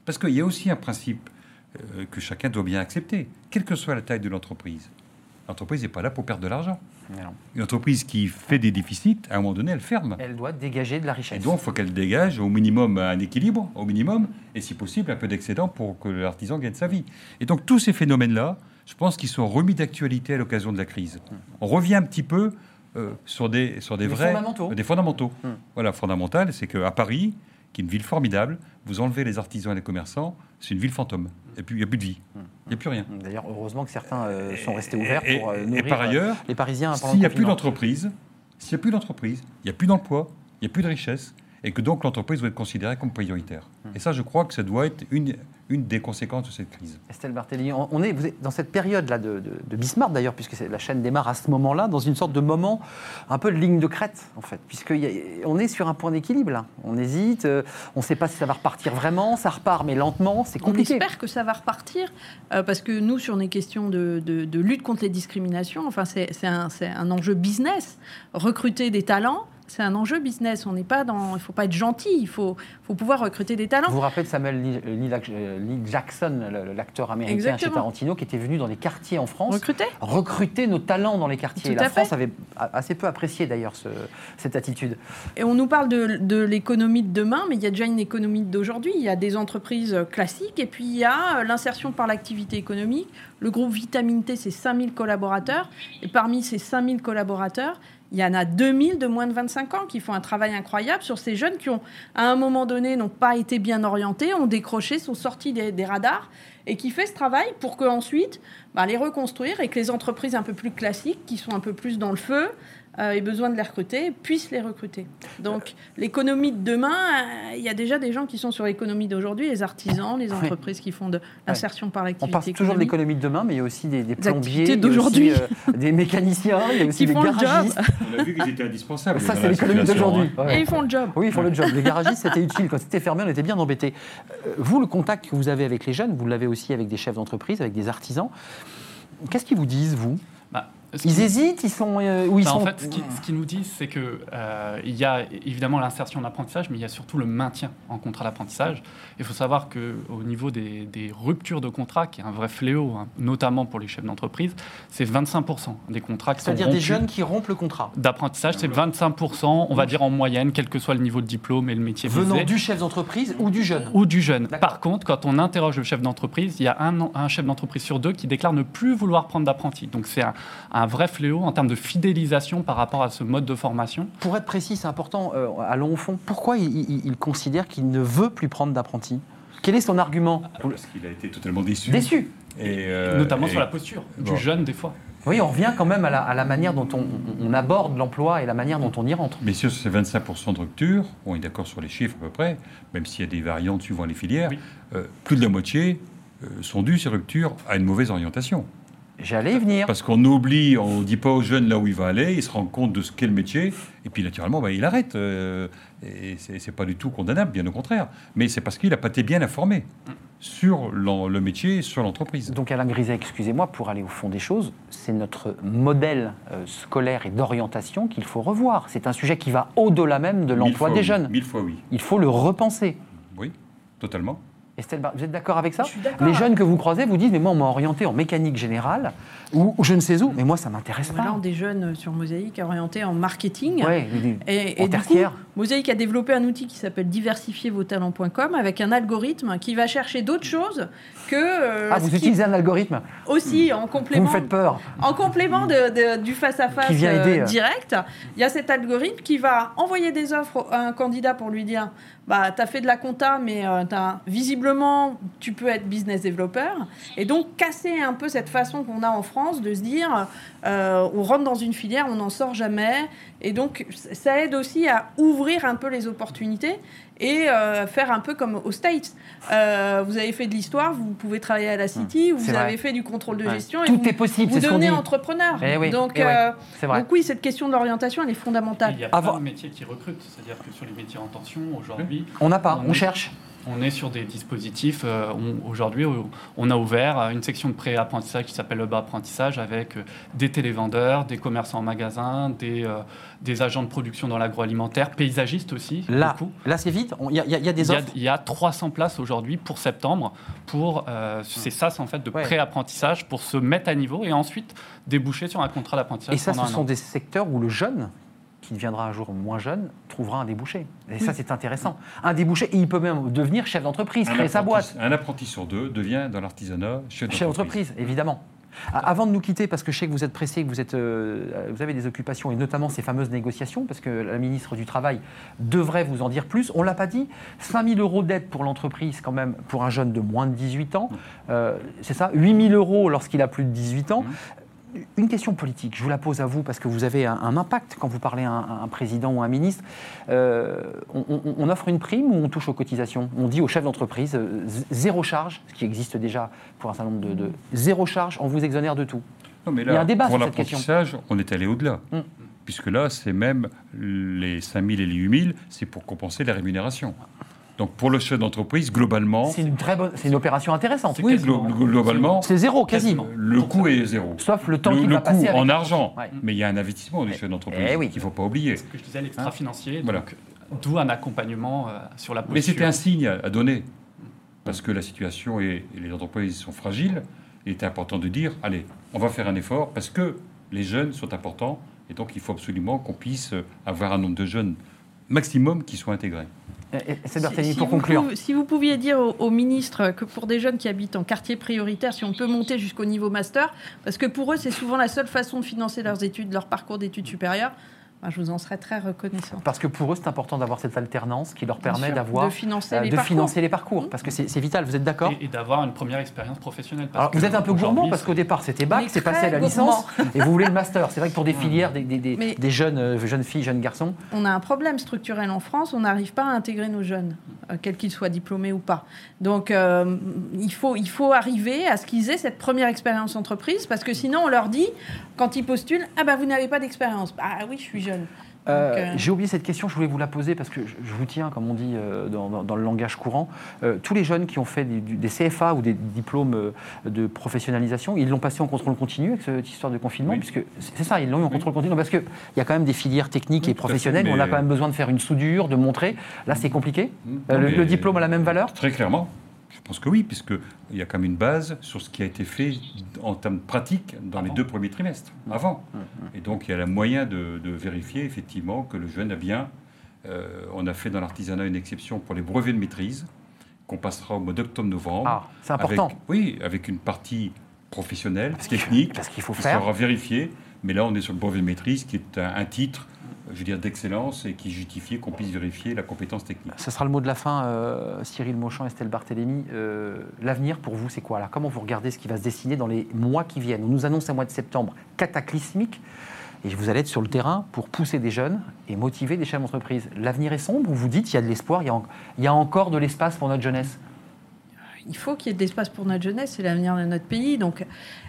Speaker 7: Parce qu'il y a aussi un principe euh, que chacun doit bien accepter, quelle que soit la taille de l'entreprise. L'entreprise n'est pas là pour perdre de l'argent.
Speaker 1: Non.
Speaker 7: Une entreprise qui fait des déficits, à un moment donné, elle ferme.
Speaker 1: Elle doit dégager de la
Speaker 7: Et
Speaker 1: richesse.
Speaker 7: donc, il faut qu'elle dégage au minimum un équilibre, au minimum, et si possible, un peu d'excédent pour que l'artisan gagne sa vie. Et donc, tous ces phénomènes-là, je pense qu'ils sont remis d'actualité à l'occasion de la crise. On revient un petit peu euh, sur des, sur des
Speaker 1: Des
Speaker 7: vrais...
Speaker 1: fondamentaux.
Speaker 7: Des fondamentaux.
Speaker 1: Hmm.
Speaker 7: Voilà, fondamental, c'est qu'à Paris, qui est une ville formidable, vous enlevez les artisans et les commerçants, c'est une ville fantôme. Et puis, il n'y a plus de vie. Il n'y a plus rien.
Speaker 1: D'ailleurs, heureusement que certains euh, sont restés ouverts
Speaker 7: Et-
Speaker 1: pour euh,
Speaker 7: et- par
Speaker 1: euh,
Speaker 7: ailleurs,
Speaker 1: les Parisiens
Speaker 7: S'il n'y a plus d'entreprise, s'il n'y a plus d'entreprise, il n'y a plus d'emploi, il n'y a plus de richesse, et que donc l'entreprise doit être considérée comme prioritaire.
Speaker 1: Hmm.
Speaker 7: Et ça, je crois que ça doit être une, une des conséquences de cette crise.
Speaker 1: Estelle Barthélémy, on on est, vous êtes dans cette période-là de, de, de Bismarck d'ailleurs, puisque la chaîne démarre à ce moment-là, dans une sorte de moment un peu de ligne de crête, en fait, puisqu'on est sur un point d'équilibre. là. On hésite, euh, on ne sait pas si ça va repartir vraiment, ça repart, mais lentement, c'est
Speaker 8: On
Speaker 1: compliqué.
Speaker 8: espère que ça va repartir, euh, parce que nous, sur les questions de, de- de lutte contre les discriminations, enfin, c'est c'est un, c'est un enjeu business. Recruter des talents, c'est un enjeu business. On n'est pas dans. Il ne faut pas être gentil, il faut, faut pouvoir recruter des talents.
Speaker 1: Vous vous rappelez de Samuel Lee, Lee- euh, Lee Jackson, l'acteur américain
Speaker 8: Exactement.
Speaker 1: chez Tarantino, qui était venu dans les quartiers en France
Speaker 8: Recruter
Speaker 1: recruter nos talents dans les quartiers.
Speaker 8: Tout
Speaker 1: la France
Speaker 8: fait.
Speaker 1: avait assez peu apprécié d'ailleurs ce- cette attitude.
Speaker 8: Et on nous parle de, de l'économie de demain, mais il y a déjà une économie d'aujourd'hui. Il y a des entreprises classiques et puis il y a euh, l'insertion par l'activité économique. Le groupe Vitamine T, c'est 5000 collaborateurs. Et parmi ces 5000 collaborateurs, il y en a 2000 de moins de 25 ans qui font un travail incroyable sur ces jeunes qui ont, à un moment donné, n'ont pas été bien orientés, ont décroché, sont sortis des, radars et qui fait ce travail pour qu'ensuite, bah, les reconstruire et que les entreprises un peu plus classiques, qui sont un peu plus dans le feu, aient besoin de les recruter, puissent les recruter. Donc l'économie de demain, euh, il y a déjà des gens qui sont sur l'économie d'aujourd'hui, les artisans, les entreprises qui font de l'insertion par
Speaker 1: On
Speaker 8: l'activité
Speaker 1: parle toujours de l'économie de demain, mais il y a aussi des, des
Speaker 8: Des
Speaker 1: plombiers,
Speaker 8: d'aujourd'hui.
Speaker 1: euh, des mécaniciens, il y a aussi
Speaker 8: Qui
Speaker 1: des
Speaker 8: font le job.
Speaker 1: garagistes.
Speaker 7: On a vu qu'ils étaient indispensables.
Speaker 1: Ça, c'est l'économie d'aujourd'hui.
Speaker 7: hein.
Speaker 1: Ouais.
Speaker 8: Et ils font le job.
Speaker 1: Oui, ils font le job. Les garagistes, c'était utile. Quand c'était fermé, on était bien embêtés. Euh, Vous, le contact que vous avez avec les jeunes, vous l'avez aussi avec des chefs d'entreprise, avec des artisans. Qu'est-ce qu'ils vous disent, vous?
Speaker 9: Bah,
Speaker 1: Ils
Speaker 9: qui-
Speaker 1: hésitent Ils sont. euh, ou ils
Speaker 9: Bah,
Speaker 1: sont...
Speaker 9: En fait, ce qui- ce qu'ils nous disent, c'est que euh, il y a évidemment l'insertion d'apprentissage, mais il y a surtout le maintien en contrat d'apprentissage. Il faut savoir que au niveau des, des ruptures de contrat, qui est un vrai fléau, hein, notamment pour les chefs d'entreprise, c'est 25% des contrats qui sont
Speaker 1: C'est-à-dire des jeunes qui rompent le contrat.
Speaker 9: d'apprentissage. C'est 25%, on va dire en moyenne, quel que soit le niveau de diplôme et le métier
Speaker 1: Venant
Speaker 9: visé.
Speaker 1: du chef d'entreprise ou du jeune.
Speaker 9: ou du jeune. Par contre, quand on interroge le chef d'entreprise, il y a un, un chef d'entreprise sur deux qui déclare ne plus vouloir prendre d'apprenti. Donc c'est un, un vrai fléau en termes de fidélisation par rapport à ce mode de formation?
Speaker 1: Pour être précis, c'est important, euh, allons au fond. Pourquoi il, il- il considère qu'il ne veut plus prendre d'apprenti? Quel est son argument?
Speaker 7: Parce qu'il a été totalement déçu.
Speaker 1: Déçu.
Speaker 7: Et, euh,
Speaker 9: notamment
Speaker 7: et-
Speaker 9: sur la posture
Speaker 7: bon.
Speaker 9: du jeune des fois.
Speaker 1: Oui, on revient quand même à la, à la manière dont on, on aborde l'emploi et la manière dont on y rentre.
Speaker 7: Mais sur ces 25% de rupture, on est d'accord sur les chiffres à peu près, même s'il y a des variantes suivant les filières,
Speaker 9: Oui.
Speaker 7: euh, plus de la moitié euh, sont dues, ces ruptures, à une mauvaise orientation.
Speaker 1: J'allais y venir.
Speaker 7: Parce qu'on oublie, on ne dit pas aux jeunes là où il va aller, il se rend compte de ce qu'est le métier, et puis naturellement, bah, il arrête. euh, et c'est c'est pas du tout condamnable, bien au contraire. Mais c'est parce qu'il n'a pas été bien informé sur le métier, sur l'entreprise.
Speaker 1: Donc Alain Griset, excusez-moi, pour aller au fond des choses, c'est notre modèle euh, scolaire et d'orientation qu'il faut revoir. C'est un sujet qui va au-delà même de l'emploi des
Speaker 7: oui,
Speaker 1: jeunes.
Speaker 7: Mille fois oui.
Speaker 1: Il faut le repenser.
Speaker 7: Oui, totalement.
Speaker 1: Estelle, Bar- vous êtes d'accord avec ça
Speaker 8: Je suis d'accord.
Speaker 1: Les jeunes que vous croisez vous disent, mais moi on m'a orienté en mécanique générale, ou, je ne sais où, mais moi ça m'intéresse pas.
Speaker 8: des jeunes sur Mosaïque orientés en marketing.
Speaker 1: Ouais,
Speaker 8: Et,
Speaker 1: en
Speaker 8: et du coup,
Speaker 1: tertiaire.
Speaker 8: Mosaïque a développé un outil qui s'appelle diversifiervostalents.com avec un algorithme qui va chercher d'autres choses que euh,
Speaker 1: ah, vous
Speaker 8: qui-
Speaker 1: utilisez un algorithme
Speaker 8: aussi en
Speaker 1: Vous
Speaker 8: complément
Speaker 1: me faites peur.
Speaker 8: En complément de- de- du face-à-face euh,
Speaker 1: euh.
Speaker 8: direct, il y a cet algorithme qui va envoyer des offres à un candidat pour lui dire bah, tu as fait de la compta, mais euh, visiblement, tu peux être business developer. Et donc, casser un peu cette façon qu'on a en France de se dire, euh, on rentre dans une filière, on n'en sort jamais. Et donc, ça aide aussi à ouvrir un peu les opportunités et euh, faire un peu comme aux States. Euh, vous avez fait de l'histoire, vous pouvez travailler à la City,
Speaker 1: Mmh, c'est
Speaker 8: vous
Speaker 1: vrai.
Speaker 8: avez fait du contrôle de
Speaker 1: Ouais.
Speaker 8: gestion. et
Speaker 1: Tout
Speaker 8: vous,
Speaker 1: est possible,
Speaker 8: vous devenez entrepreneur.
Speaker 1: Eh oui,
Speaker 8: donc,
Speaker 1: eh
Speaker 8: euh,
Speaker 1: vrai.
Speaker 8: donc oui, cette question de l'orientation, elle est fondamentale.
Speaker 9: Il y a plein de métiers qui recrutent, c'est-à-dire que sur les métiers en tension, aujourd'hui,
Speaker 1: On n'a pas,
Speaker 9: On
Speaker 1: on
Speaker 9: est-
Speaker 1: cherche.
Speaker 9: On est sur des dispositifs. euh, Aujourd'hui, on- on a ouvert euh, une section de pré-apprentissage qui s'appelle le bas apprentissage avec euh, des télévendeurs, des commerçants en magasin, des, euh, des agents de production dans l'agroalimentaire, paysagistes aussi.
Speaker 1: Là,
Speaker 9: beaucoup.
Speaker 1: là c'est vite. Il y, a- y y des offres.
Speaker 9: il y a 300 places aujourd'hui pour septembre pour euh, c'est ça c'est en fait de
Speaker 1: Ouais.
Speaker 9: pré-apprentissage pour se mettre à niveau et ensuite déboucher sur un contrat d'apprentissage
Speaker 1: Et ça, ce sont des secteurs où le jeune, qui deviendra un jour moins jeune, trouvera un débouché. Et ça, c'est intéressant. Un débouché, et il peut même devenir chef d'entreprise, créer sa boîte.
Speaker 7: Un apprenti sur deux devient dans l'artisanat chef
Speaker 1: Chef
Speaker 7: d'entreprise.
Speaker 1: d'entreprise, évidemment. A- Avant de nous quitter, parce que je sais que vous êtes pressé, que vous, êtes, euh, vous avez des occupations, et notamment ces fameuses négociations, parce que la ministre du Travail devrait vous en dire plus. On ne l'a pas dit, 5 000 euros d'aide pour l'entreprise, quand même, pour un jeune de moins de 18 ans. Euh, c'est ça? 8 000 euros lorsqu'il a plus de 18 ans. Une question politique, je vous la pose à vous parce que vous avez un, un impact quand vous parlez à un, à un président ou un ministre. Euh, on, on- on offre une prime ou on touche aux cotisations? On dit aux chefs d'entreprise euh, zéro charge, ce qui existe déjà pour un certain nombre de, de zéro charge, on vous exonère de tout.
Speaker 7: Non, mais
Speaker 1: Il y a un débat
Speaker 7: pour
Speaker 1: sur cette question.
Speaker 7: on est allé au-delà.
Speaker 1: Mm.
Speaker 7: Puisque là, c'est même les 5 000 et les 8 000, c'est pour compenser la rémunération. Donc pour le chef d'entreprise, globalement,
Speaker 1: C'est une très bonne, c'est une opération intéressante.
Speaker 7: oui, globalement,
Speaker 1: C'est zéro, quasi.
Speaker 9: Quasiment.
Speaker 7: le coût est zéro.
Speaker 1: Sauf le temps
Speaker 7: Le,
Speaker 1: qu'il
Speaker 7: le
Speaker 1: va passer
Speaker 7: coût
Speaker 1: avec
Speaker 7: en argent,
Speaker 1: Ouais.
Speaker 7: mais il y a un investissement du chef d'entreprise
Speaker 1: eh oui.
Speaker 7: qu'il ne faut pas oublier.
Speaker 9: ce que je disais l'extra-financier
Speaker 7: Voilà.
Speaker 9: donc d'où un accompagnement euh, sur la
Speaker 7: Mais
Speaker 9: posture
Speaker 7: c'était un signe à, donner, parce que la situation et, et les entreprises sont fragiles. Il était important de dire, allez, on va faire un effort, parce que les jeunes sont importants, et donc il faut absolument qu'on puisse avoir un nombre de jeunes maximum qui soient intégrés.
Speaker 1: C'est
Speaker 8: Si-
Speaker 1: pour
Speaker 8: si vous
Speaker 1: conclure.
Speaker 8: si vous pouviez dire au, au ministre que pour des jeunes qui habitent en quartier prioritaire, si on peut monter jusqu'au niveau master, parce que pour eux, c'est souvent la seule façon de financer leurs études, leur parcours d'études supérieures, je vous en serais très reconnaissant.
Speaker 1: Parce que pour eux, c'est important d'avoir cette alternance qui leur permet d'avoir
Speaker 8: de financer
Speaker 1: euh,
Speaker 8: les
Speaker 1: de
Speaker 8: parcours.
Speaker 1: financer les parcours. Parce que c'est vital, vous êtes d'accord?
Speaker 9: Et, et d'avoir une première expérience professionnelle. parce
Speaker 1: Alors, vous êtes un peu gourmand parce qu'au départ c'était bac,
Speaker 8: est
Speaker 1: c'est passé à la
Speaker 8: gourmand.
Speaker 1: licence et vous voulez le master. C'est vrai que pour des filières, des, des- des-
Speaker 8: Mais-
Speaker 1: des jeunes, euh, jeunes filles, jeunes garçons,
Speaker 8: On a un problème structurel en France, on n'arrive pas à intégrer nos jeunes, euh, quels qu'ils soient diplômés ou pas. Donc euh, il, faut, il faut arriver à ce qu'ils aient cette première expérience entreprise, parce que sinon on leur dit, quand ils postulent, ah ben vous n'avez pas d'expérience. Ah oui, je suis jeune.
Speaker 1: Euh,
Speaker 8: euh,
Speaker 1: J'ai oublié cette question, je voulais vous la poser parce que je, je vous tiens, comme on dit euh, dans, dans- dans le langage courant. Euh, tous les jeunes qui ont fait des CFA ou des diplômes de professionnalisation, ils l'ont passé en contrôle continu avec cette histoire de confinement,
Speaker 7: Oui.
Speaker 1: puisque c'est ça, ils l'ont eu en contrôle continu. Non, parce qu'il y a quand même des filières techniques
Speaker 7: Oui,
Speaker 1: et
Speaker 7: fait,
Speaker 1: professionnelles où on a quand même besoin de faire une soudure, de montrer. Là, c'est compliqué.
Speaker 7: Mm.
Speaker 1: Euh, le, le diplôme a la même valeur
Speaker 7: Très clairement. Je pense que oui, puisqu'il y a quand même une base sur ce qui a été fait en termes pratiques dans les deux premiers trimestres, avant.
Speaker 1: Mm,
Speaker 7: Et donc, il y a le moyen de, de vérifier effectivement que le jeune a bien. euh, on a fait dans l'artisanat une exception pour les brevets de maîtrise, qu'on passera au mois d'octobre-novembre.
Speaker 1: Ah, c'est important.
Speaker 7: Avec- oui, avec une partie professionnelle, technique,
Speaker 1: Parce qu'il faut
Speaker 7: qui
Speaker 1: faire.
Speaker 7: sera vérifiée. Mais là, on est sur le brevet de maîtrise, qui est un, titre, je veux dire, d'excellence et qui justifie qu'on puisse vérifier la compétence technique.
Speaker 1: Ce sera le mot de la fin, euh, Cyril Mauchamp, Estelle Barthélémy. Euh, L'avenir pour vous, c'est quoi là? Comment vous regardez ce qui va se dessiner dans les mois qui viennent? On nous annonce un mois de septembre cataclysmique et vous allez être sur le terrain pour pousser des jeunes et motiver des chefs d'entreprise. L'avenir est sombre ou vous dites il y a de l'espoir, il y a encore de l'espace pour notre jeunesse?
Speaker 8: Il faut qu'il y ait de l'espace pour notre jeunesse, c'est l'avenir de notre pays. Donc,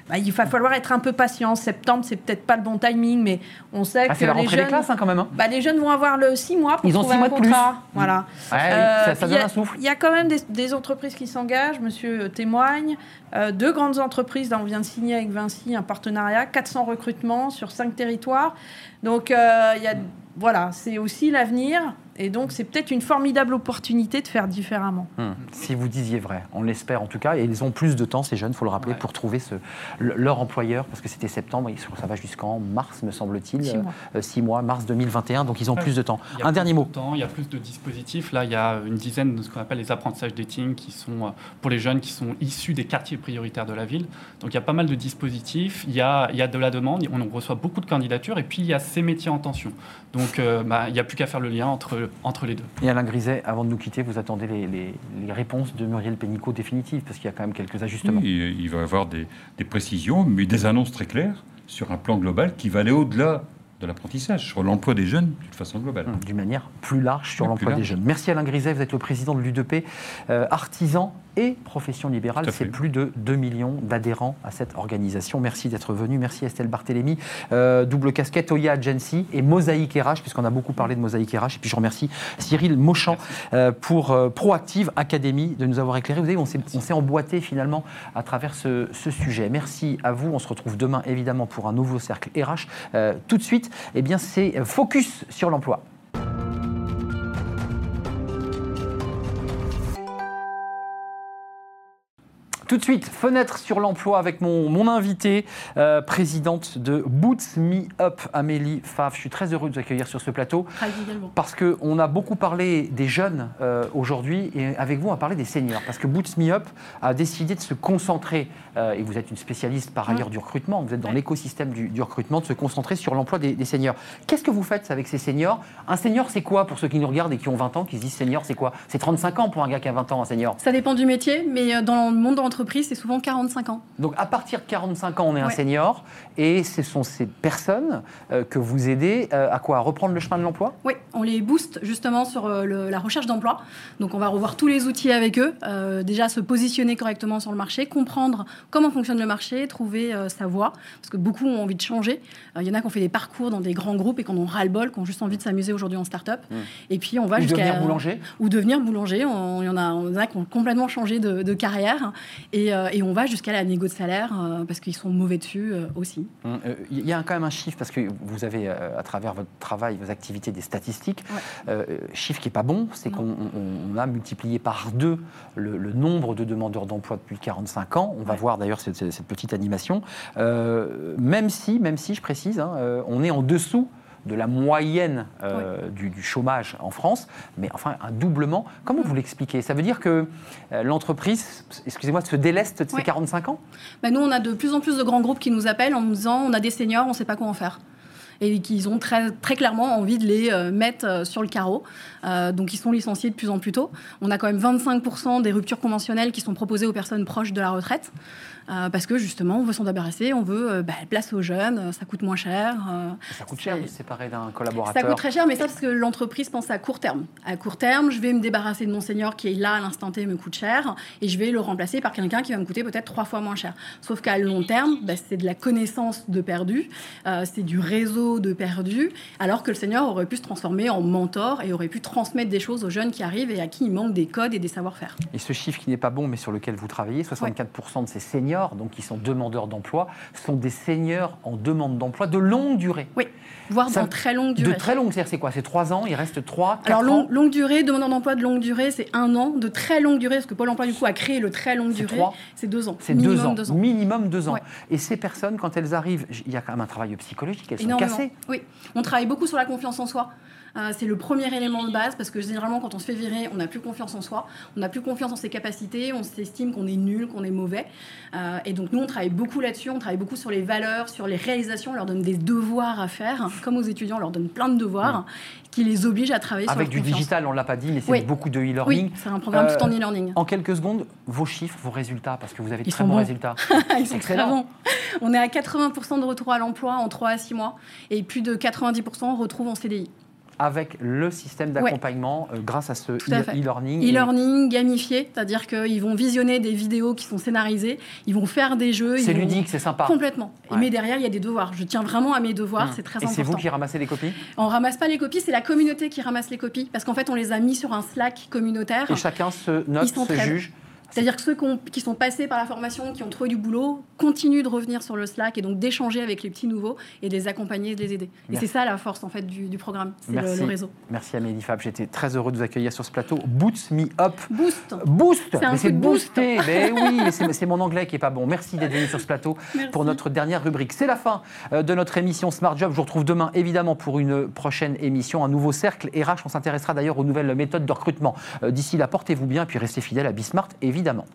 Speaker 8: bah, il va falloir être un peu patient. Septembre, c'est peut-être pas le bon timing, mais on sait
Speaker 1: ah,
Speaker 8: que les jeunes,
Speaker 1: classes hein, quand même. hein.
Speaker 8: bah, les jeunes vont avoir le six mois pour
Speaker 1: Ils ont
Speaker 8: trouver
Speaker 1: six mois
Speaker 8: un
Speaker 1: de plus.
Speaker 8: contrat. Voilà.
Speaker 1: Ouais,
Speaker 8: Euh,
Speaker 1: ça,
Speaker 8: y
Speaker 1: donne
Speaker 8: a-
Speaker 1: un souffle.
Speaker 8: Il y a quand même des, des entreprises qui s'engagent. Monsieur témoigne. Euh, deux grandes entreprises. Là, on vient de signer avec Vinci un partenariat. 400 recrutements sur cinq territoires. Donc, euh, il y a, voilà, c'est aussi l'avenir. Et donc, c'est peut-être une formidable opportunité de faire différemment.
Speaker 1: Hum, Si vous disiez vrai, on l'espère en tout cas, et ils ont plus de temps, ces jeunes, il faut le rappeler,
Speaker 9: Ouais.
Speaker 1: pour trouver ce, leur employeur, parce que c'était septembre, et ça va jusqu'en mars, me semble-t-il,
Speaker 8: Six
Speaker 1: euh,
Speaker 8: mois.
Speaker 1: euh, six mois, mars 2021, donc ils ont
Speaker 9: Ouais.
Speaker 1: plus de temps.
Speaker 9: Il y a
Speaker 1: Un
Speaker 9: plus
Speaker 1: dernier
Speaker 9: de
Speaker 1: mot.
Speaker 9: temps, il y a plus de dispositifs. Là, il y a une dizaine de ce qu'on appelle les apprentissages dating qui sont euh, pour les jeunes qui sont issus des quartiers prioritaires de la ville. Donc, il y a pas mal de dispositifs. Il y a, il y a de la demande. On reçoit beaucoup de candidatures. Et puis, il y a ces métiers en tension. Donc, euh, bah, il n'y a plus qu'à faire le lien entre entre, entre les deux.
Speaker 1: Et Alain Griset, avant de nous quitter, vous attendez les, les- les réponses de Muriel Pénicaud définitives, parce qu'il y a quand même quelques ajustements.
Speaker 7: Oui, il va y avoir des, des précisions, mais des annonces très claires sur un plan global qui va aller au-delà de l'apprentissage, sur l'emploi des jeunes d'une façon globale.
Speaker 1: D'une manière plus large sur l'emploi des jeunes. Merci Alain Griset, vous êtes le président de l'UDP, euh, artisan et profession libérale. C'est plus de 2 millions d'adhérents à cette organisation. Merci d'être venu. Merci Estelle Barthélémy. Euh, double casquette Oya Agency et Mosaïque RH, puisqu'on a beaucoup parlé de Mosaïque RH. Et puis je remercie Cyril Mauchamp euh, pour euh, Proactive Academy de nous avoir éclairé. Vous savez, on s'est- on s'est emboîté finalement à travers ce, ce sujet. Merci à vous. On se retrouve demain évidemment pour un nouveau cercle RH. Tout de suite, eh bien, c'est Focus sur l'emploi. Tout de suite, fenêtre sur l'emploi avec mon, mon invité, euh, présidente de Boots Me Up, Amélie Favre. Je suis très heureux de vous accueillir sur ce plateau parce qu'on a beaucoup parlé des jeunes euh, aujourd'hui et avec vous, on va parler des seniors. Parce que Boots Me Up a décidé de se concentrer, euh, et vous êtes une spécialiste par ailleurs du recrutement, vous êtes dans
Speaker 10: Ouais.
Speaker 1: l'écosystème du, du recrutement, de se concentrer sur l'emploi des, des seniors. Qu'est-ce que vous faites avec ces seniors? Un senior, c'est quoi pour ceux qui nous regardent et qui ont 20 ans, qui se disent senior, c'est quoi? C'est 35 ans pour un gars qui a 20 ans, un senior.
Speaker 10: Ça dépend du métier, mais dans le monde de c'est souvent 45 ans.
Speaker 1: Donc à partir de 45 ans, on est un senior et ce sont ces personnes euh, que vous aidez euh, à quoi? À reprendre le chemin de l'emploi?
Speaker 10: Oui, on les booste justement sur euh, le- la recherche d'emploi. Donc on va revoir tous les outils avec eux. Déjà se positionner correctement sur le marché, comprendre comment fonctionne le marché, trouver sa voie. Parce que beaucoup ont envie de changer. Il y en a qui ont fait des parcours dans des grands groupes et qui en ont ras-le-bol, qui ont juste envie de s'amuser aujourd'hui en start-up. Et puis on va jusqu'à...
Speaker 1: devenir boulanger
Speaker 10: ou devenir boulanger. On- Il y en a, on en a qui ont complètement changé de, de carrière. Et, et on va jusqu'à la négo de salaire parce qu'ils sont mauvais dessus aussi.
Speaker 1: Hum, euh, Il y a quand même un chiffre, parce que vous avez, euh, à travers votre travail, vos activités, des statistiques.
Speaker 10: Ouais.
Speaker 1: Euh, chiffre qui n'est pas bon, c'est qu'on on- on a multiplié par deux le, le nombre de demandeurs d'emploi depuis 45 ans. On va
Speaker 10: Ouais.
Speaker 1: voir d'ailleurs cette, petite animation. Euh, même si, même si, je précise, hein, on est en dessous de la moyenne euh, du, du chômage en France, mais enfin un doublement. Comment vous l'expliquez? Ça veut dire que euh, l'entreprise, excusez-moi, se déleste de ses
Speaker 10: Ouais.
Speaker 1: 45 ans?
Speaker 10: Bah, nous, on a de plus en plus de grands groupes qui nous appellent en nous disant on a des seniors, on ne sait pas quoi en faire. Et qu'ils ont très, très clairement envie de les euh, mettre sur le carreau. Euh, donc, ils sont licenciés de plus en plus tôt. On a quand même 25% des ruptures conventionnelles qui sont proposées aux personnes proches de la retraite. Euh, parce que justement, on veut s'en débarrasser, on veut euh, bah, place aux jeunes, euh, ça coûte moins cher. euh,
Speaker 1: Ça coûte cher de se séparer d'un collaborateur.
Speaker 10: ça coûte très cher, mais ça parce que l'entreprise pense à court terme. À court terme, je vais me débarrasser de mon senior qui est là à l'instant T, me coûte cher, et je vais le remplacer par quelqu'un qui va me coûter peut-être trois fois moins cher. Sauf qu'à long terme, bah, c'est de la connaissance de perdu, c'est du réseau de perdu, alors que le senior aurait pu se transformer en mentor et aurait pu transmettre des choses aux jeunes qui arrivent et à qui il manque des codes et des savoir-faire.
Speaker 1: Et ce chiffre qui n'est pas bon, mais sur lequel vous travaillez, 64% de ces seniors, donc qui sont demandeurs d'emploi, sont des seniors en demande d'emploi de longue durée.
Speaker 10: Oui, voire
Speaker 1: Ça-
Speaker 10: dans très longue
Speaker 1: De
Speaker 10: durée.
Speaker 1: très longue, c'est-à-dire c'est quoi? C'est 3 ans, il reste 3, 4
Speaker 10: Alors,
Speaker 1: ans
Speaker 10: longue durée, demandeur d'emploi de longue durée, c'est un an. De très longue durée, parce que Pôle emploi, du coup, a créé le très longue
Speaker 1: C'est
Speaker 10: durée,
Speaker 1: trois
Speaker 10: c'est deux ans.
Speaker 1: C'est deux ans. Minimum deux ans.
Speaker 10: Ouais.
Speaker 1: Et ces personnes, quand elles arrivent, il y a quand même un travail psychologique, elles sont cassées.
Speaker 10: Oui, on travaille beaucoup sur la confiance en soi. Euh, c'est le premier élément de base parce que généralement, quand on se fait virer, on n'a plus confiance en soi, on n'a plus confiance en ses capacités, on s'estime qu'on est nul, qu'on est mauvais. Euh, et donc, nous, on travaille beaucoup là-dessus, on travaille beaucoup sur les valeurs, sur les réalisations, on leur donne des devoirs à faire. Comme aux étudiants, on leur donne plein de devoirs qui les obligent à travailler
Speaker 1: Avec
Speaker 10: sur
Speaker 1: du
Speaker 10: leur confiance.
Speaker 1: digital, on ne l'a pas dit, mais c'est
Speaker 10: Oui.
Speaker 1: beaucoup de
Speaker 10: Oui,
Speaker 1: e-learning.
Speaker 10: c'est un programme
Speaker 1: Euh,
Speaker 10: tout en e-learning.
Speaker 1: En quelques secondes, vos chiffres, vos résultats, parce que vous avez de
Speaker 10: Ils
Speaker 1: très bons
Speaker 10: bons.
Speaker 1: résultats.
Speaker 10: Ils sont très bons. On est à 80% de retour à l'emploi en 3 à 6 mois et plus de 90% on retrouve en CDI.
Speaker 1: Avec le système d'accompagnement, euh, grâce à ce
Speaker 10: fait.
Speaker 1: e-learning.
Speaker 10: E-learning gamifié, c'est-à-dire qu'ils vont visionner des vidéos qui sont scénarisées, ils vont faire des jeux.
Speaker 1: C'est
Speaker 10: vont-
Speaker 1: ludique, c'est sympa.
Speaker 10: Complètement. Et
Speaker 1: Ouais.
Speaker 10: Mais derrière, il y a des devoirs. Je tiens vraiment à mes devoirs,
Speaker 1: Hum.
Speaker 10: c'est très
Speaker 1: Et
Speaker 10: important.
Speaker 1: c'est vous qui ramassez les copies?
Speaker 10: On ramasse pas les copies, c'est la communauté qui ramasse les copies, parce qu'en fait, on les a mis sur un Slack communautaire.
Speaker 1: Et chacun se note, se juge.
Speaker 10: C'est-à-dire que ceux qui, ont- qui sont passés par la formation, qui ont trouvé du boulot, continuent de revenir sur le Slack et donc d'échanger avec les petits nouveaux et de les accompagner et de les aider.
Speaker 1: Merci.
Speaker 10: Et c'est ça la force en fait du, du programme, c'est le, réseau.
Speaker 1: Merci Amélie Fab, j'étais très heureux de vous accueillir sur ce plateau. Boots Me Up.
Speaker 10: Boost
Speaker 1: Boost
Speaker 10: C'est
Speaker 1: c'est
Speaker 10: coup de boost.
Speaker 1: booster Mais oui, c'est mon anglais qui est pas bon. Merci d'être venu sur ce plateau
Speaker 10: Merci.
Speaker 1: pour notre dernière rubrique. C'est la fin euh, de notre émission Smart Job. Je vous retrouve demain, évidemment, pour une prochaine émission, un nouveau cercle RH. On s'intéressera d'ailleurs aux nouvelles méthodes de recrutement. Euh, D'ici là, portez-vous bien et puis restez fidèles à Bismart, évidemment.